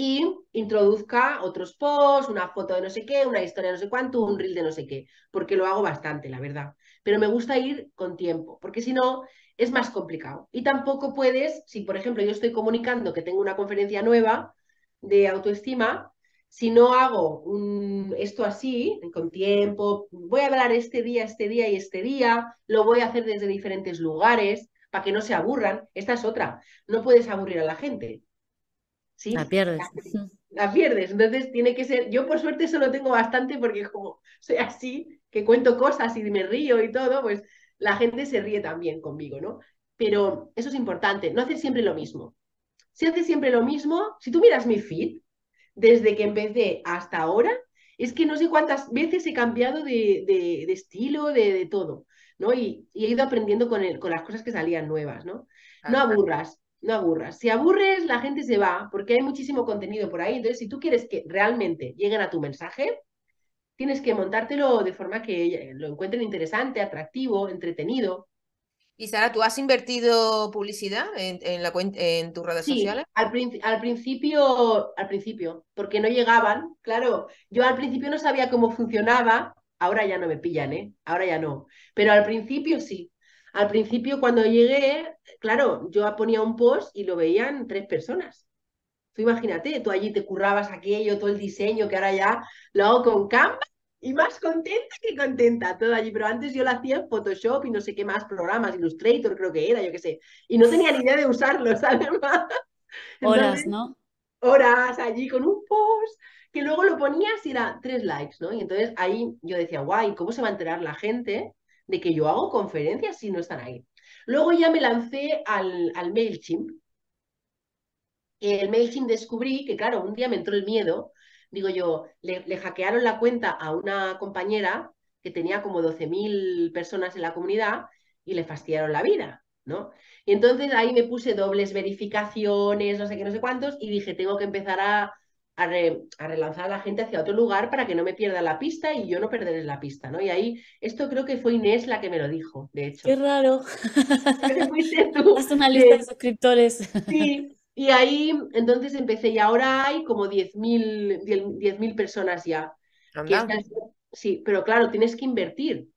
y introduzca otros posts, una foto de no sé qué, una historia de no sé cuánto, un reel de no sé qué, porque lo hago bastante, la verdad. Pero me gusta ir con tiempo, porque si no es más complicado. Y tampoco puedes, si por ejemplo yo estoy comunicando que tengo una conferencia nueva de autoestima, si no hago esto así, con tiempo, voy a hablar este día, este día y este día, lo voy a hacer desde diferentes lugares para que no se aburran. Esta es otra, no puedes aburrir a la gente. La pierdes. La, pierdes. Entonces tiene que ser. Yo por suerte eso lo tengo bastante porque como soy así, que cuento cosas y me río y todo, pues la gente se ríe también conmigo, ¿no? Pero eso es importante, no hacer siempre lo mismo. Si haces siempre lo mismo, si tú miras mi feed, desde que empecé hasta ahora, es que no sé cuántas veces he cambiado de, estilo, de, todo, ¿no? Y, he ido aprendiendo con, el, con las cosas que salían nuevas, ¿no? No aburras, no aburras. Si aburres, la gente se va porque hay muchísimo contenido por ahí. Entonces, si tú quieres que realmente lleguen a tu mensaje, tienes que montártelo de forma que lo encuentren interesante, atractivo, entretenido. Y Sara, ¿tú has invertido publicidad en, la en tus redes sociales? Al, al, principio, al principio, porque no llegaban. Claro, yo al principio no sabía cómo funcionaba, ahora ya no me pillan, ¿eh? Ahora ya no. Pero al principio sí. Al principio, cuando llegué, claro, yo ponía un post y lo veían tres personas. Tú imagínate, tú allí te currabas aquello, todo el diseño, que ahora ya lo hago con Canva y más contenta que contenta, todo allí. Pero antes yo lo hacía en Photoshop y no sé qué más programas, Illustrator creo que era, yo qué sé. Y no tenía ni idea de usarlos, además. Horas, ¿no? Horas allí con un post que luego lo ponías y era tres likes, ¿no? Y entonces ahí yo decía, guay, ¿cómo se va a enterar la gente de que yo hago conferencias si no están ahí? Luego ya me lancé al, al MailChimp. El MailChimp descubrí que, claro, un día me entró el miedo. Digo yo, le, hackearon la cuenta a una compañera que tenía como 12.000 personas en la comunidad y le fastidiaron la vida, ¿no? Y entonces ahí me puse dobles verificaciones, no sé qué, no sé cuántos, y dije, tengo que empezar a, a, relanzar a la gente hacia otro lugar para que no me pierda la pista y yo no perderé la pista, ¿no? Y ahí, esto creo que fue Inés la que me lo dijo, de hecho. Qué raro. Haz una lista de suscriptores. Sí, y ahí entonces empecé y ahora hay como 10.000 personas ya. sí, pero claro, tienes que invertir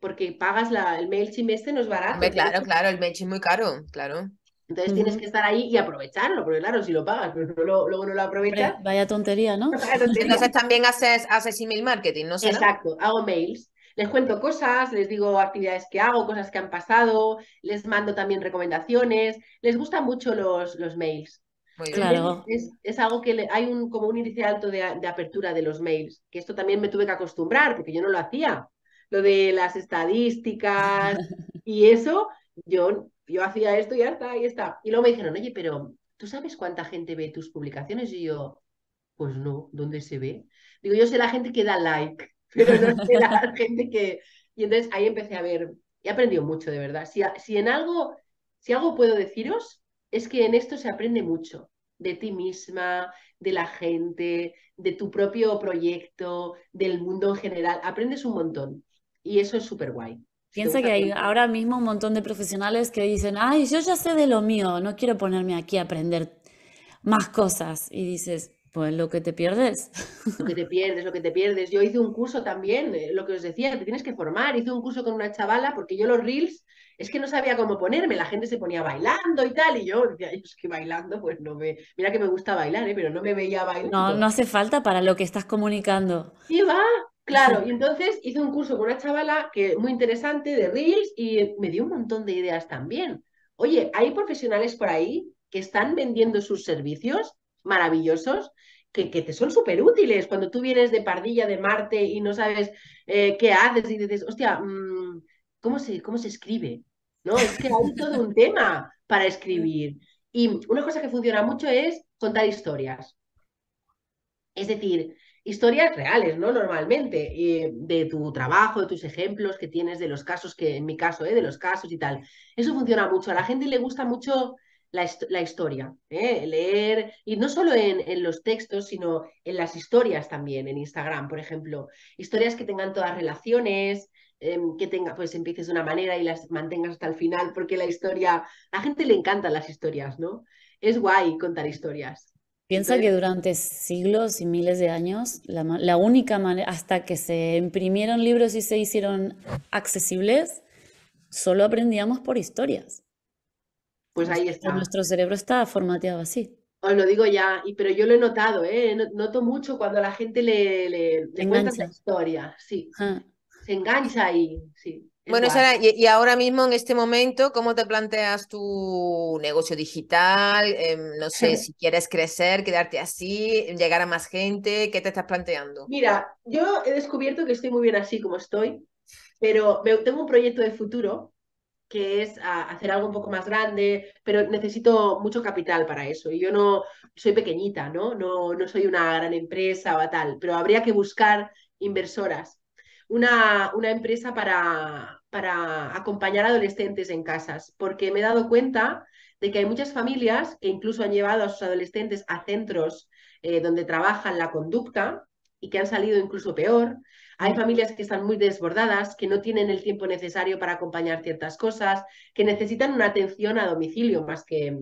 porque pagas la, el MailChimp este no es barato. claro, claro, el MailChimp muy caro, claro. Entonces tienes que estar ahí y aprovecharlo, porque claro, si lo pagas, pero luego no lo aprovechas. Vaya tontería, ¿no? Entonces también haces, haces email marketing, ¿no? Exacto, hago mails. Les cuento cosas, les digo actividades que hago, cosas que han pasado, les mando también recomendaciones. Les gustan mucho los, los mails. Muy claro. Es, algo que hay un, como un índice alto de, de apertura de los mails, que esto también me tuve que acostumbrar, porque yo no lo hacía. Lo de las estadísticas y eso, yo yo hacía esto y ya está, ahí está. Y luego me dijeron, oye, pero ¿tú sabes cuánta gente ve tus publicaciones? Y yo, pues no, ¿dónde se ve? Digo, yo sé la gente que da like, pero no sé la gente que... Y entonces ahí empecé a ver, he aprendido mucho, de verdad. Si, si en algo, si algo puedo deciros, es que en esto se aprende mucho de ti misma, de la gente, de tu propio proyecto, del mundo en general. Aprendes un montón y eso es súper guay. Piensa que hay ahora mismo un montón de profesionales que dicen, ay, yo ya sé de lo mío, no quiero ponerme aquí a aprender más cosas. Y dices, pues lo que te pierdes. Lo que te pierdes, lo que te pierdes. Yo hice un curso también, eh, lo que os decía, te tienes que formar. Hice un curso con una chavala porque yo los reels es que no sabía cómo ponerme, la gente se ponía bailando y tal, y yo decía, es que bailando, pues no me, mira que me gusta bailar, ¿eh? pero no me veía bailando. No, no hace falta para lo que estás comunicando. Y va, Claro, y entonces hice un curso con una chavala que muy interesante de Reels y me dio un montón de ideas también. Oye, hay profesionales por ahí que están vendiendo sus servicios maravillosos que, que, te son súper útiles cuando tú vienes de Pardilla, de Marte y no sabes eh, qué haces y dices, hostia, mmm, ¿cómo, se, ¿cómo se escribe? ¿No? Es que hay todo un tema para escribir. Y una cosa que funciona mucho es contar historias. Es decir, historias reales, ¿no? Normalmente, de tu trabajo, de tus ejemplos que tienes, de los casos que, en mi caso, ¿eh? de los casos y tal. Eso funciona mucho. A la gente le gusta mucho la, historia, ¿eh? leer, y no solo en, los textos, sino en las historias también, en Instagram, por ejemplo. Historias que tengan todas relaciones, eh, que tenga, pues empieces de una manera y las mantengas hasta el final, porque la historia, a la gente le encantan las historias, ¿no? Es guay contar historias. Piensa que durante siglos y miles de años, la, la única manera, hasta que se imprimieron libros y se hicieron accesibles, solo aprendíamos por historias. Pues ahí está. Nuestro cerebro está formateado así. Os lo digo ya, pero yo lo he notado, ¿eh? Noto mucho cuando la gente le, le, le cuenta la historia, sí. Ah. Se engancha ahí, sí. Bueno, Sara, y, y, ahora mismo en este momento, ¿cómo te planteas tu negocio digital? Eh, no sé, si quieres crecer, quedarte así, llegar a más gente, ¿qué te estás planteando? Mira, yo he descubierto que estoy muy bien así como estoy, pero me, tengo un proyecto de futuro que es a, hacer algo un poco más grande, pero necesito mucho capital para eso. Y yo no soy pequeñita, ¿no? No, no soy una gran empresa o tal, pero habría que buscar inversoras una, una empresa para, para acompañar adolescentes en casas, porque me he dado cuenta de que hay muchas familias que incluso han llevado a sus adolescentes a centros eh, donde trabajan la conducta y que han salido incluso peor. Hay familias que están muy desbordadas, que no tienen el tiempo necesario para acompañar ciertas cosas, que necesitan una atención a domicilio más que,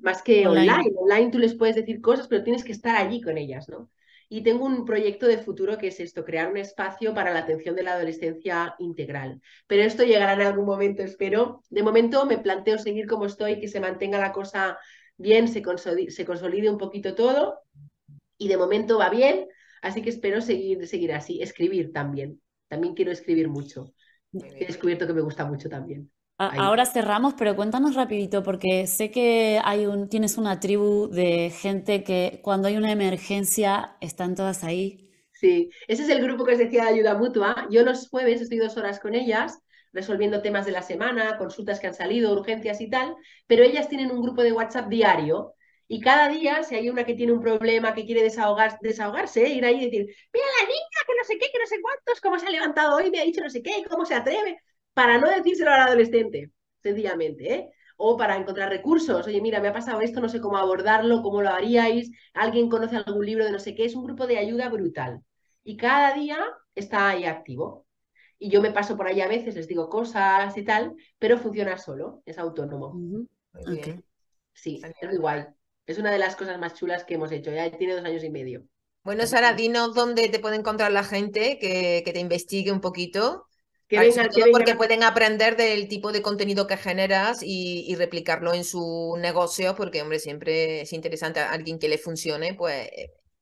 más que online. online. Online tú les puedes decir cosas, pero tienes que estar allí con ellas, ¿no? Y tengo un proyecto de futuro que es esto, crear un espacio para la atención de la adolescencia integral. Pero esto llegará en algún momento, espero. De momento me planteo seguir como estoy, que se mantenga la cosa bien, se consolide, se consolide un poquito todo. Y de momento va bien, así que espero seguir, seguir así. Escribir también. También quiero escribir mucho. He descubierto que me gusta mucho también. Ahora cerramos, pero cuéntanos rapidito, porque sé que hay un, tienes una tribu de gente que cuando hay una emergencia están todas ahí. Sí, ese es el grupo que os decía de ayuda mutua. Yo los jueves estoy dos horas con ellas resolviendo temas de la semana, consultas que han salido, urgencias y tal, pero ellas tienen un grupo de WhatsApp diario y cada día, si hay una que tiene un problema, que quiere desahogar, desahogarse, ir ahí y decir, mira la niña, que no sé qué, que no sé cuántos, cómo se ha levantado hoy, me ha dicho no sé qué, cómo se atreve para no decírselo al adolescente, sencillamente, ¿eh? O para encontrar recursos. Oye, mira, me ha pasado esto, no sé cómo abordarlo, cómo lo haríais. Alguien conoce algún libro de no sé qué. Es un grupo de ayuda brutal. Y cada día está ahí activo. Y yo me paso por ahí a veces, les digo cosas y tal, pero funciona solo, es autónomo. Sí, es muy guay. Es una de las cosas más chulas que hemos hecho. Ya tiene dos años y medio. Bueno, Sara, dinos dónde te puede encontrar la gente que, que te investigue un poquito. Que porque pueden aprender del tipo de contenido que generas y, y, replicarlo en su negocio, porque, hombre, siempre es interesante a alguien que le funcione, pues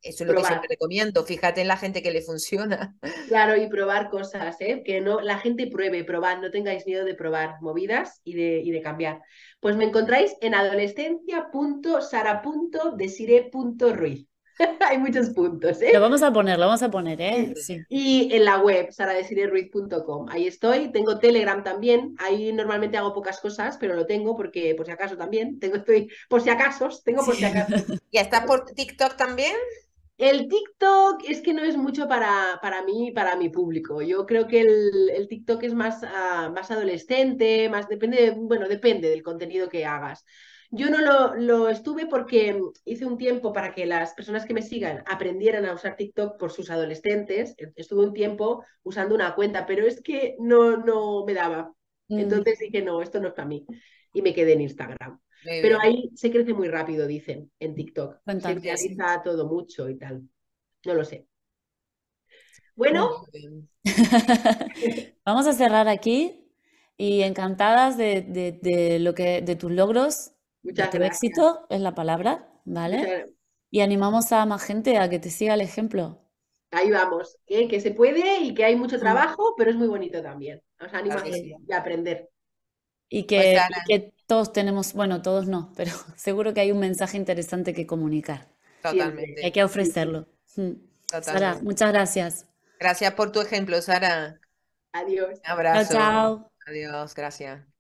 eso es lo que siempre recomiendo. Fíjate en la gente que le funciona. Claro, y probar cosas, ¿eh? Que no, la gente pruebe, probad, no tengáis miedo de probar movidas y de, y de cambiar. Pues me encontráis en adolescencia.sara.desire.ruiz. Hay muchos puntos, ¿eh? Lo vamos a poner, lo vamos a poner, ¿eh? Sí. Y en la web, saradesireruiz.com. Ahí estoy. Tengo Telegram también. Ahí normalmente hago pocas cosas, pero lo tengo porque por si acaso también. Tengo, estoy por si acaso, tengo por si acaso. ¿Y está por TikTok también? El TikTok es que no es mucho para, para mí y para mi público. Yo creo que el, el TikTok es más, uh, más adolescente, más depende, bueno, depende del contenido que hagas. Yo no lo, lo, estuve porque hice un tiempo para que las personas que me sigan aprendieran a usar TikTok por sus adolescentes. Estuve un tiempo usando una cuenta, pero es que no, no me daba. Mm. Entonces dije, no, esto no es para mí. Y me quedé en Instagram. Muy pero bien. ahí se crece muy rápido, dicen, en TikTok. Se realiza todo mucho y tal. No lo sé. Bueno. Vamos a cerrar aquí y encantadas de, de, de, lo que, de tus logros Muchas gracias. éxito es la palabra, ¿vale? Y animamos a más gente a que te siga el ejemplo. Ahí vamos, que se puede y que hay mucho mm. trabajo, pero es muy bonito también. Os animo a, aprender. Y que, pues que, todos tenemos, bueno, todos no, pero seguro que hay un mensaje interesante que comunicar. Totalmente. Hay que ofrecerlo. Mm. Sara, muchas gracias. Gracias por tu ejemplo, Sara. Adiós. Abrazo. Chao. Adiós, gracias.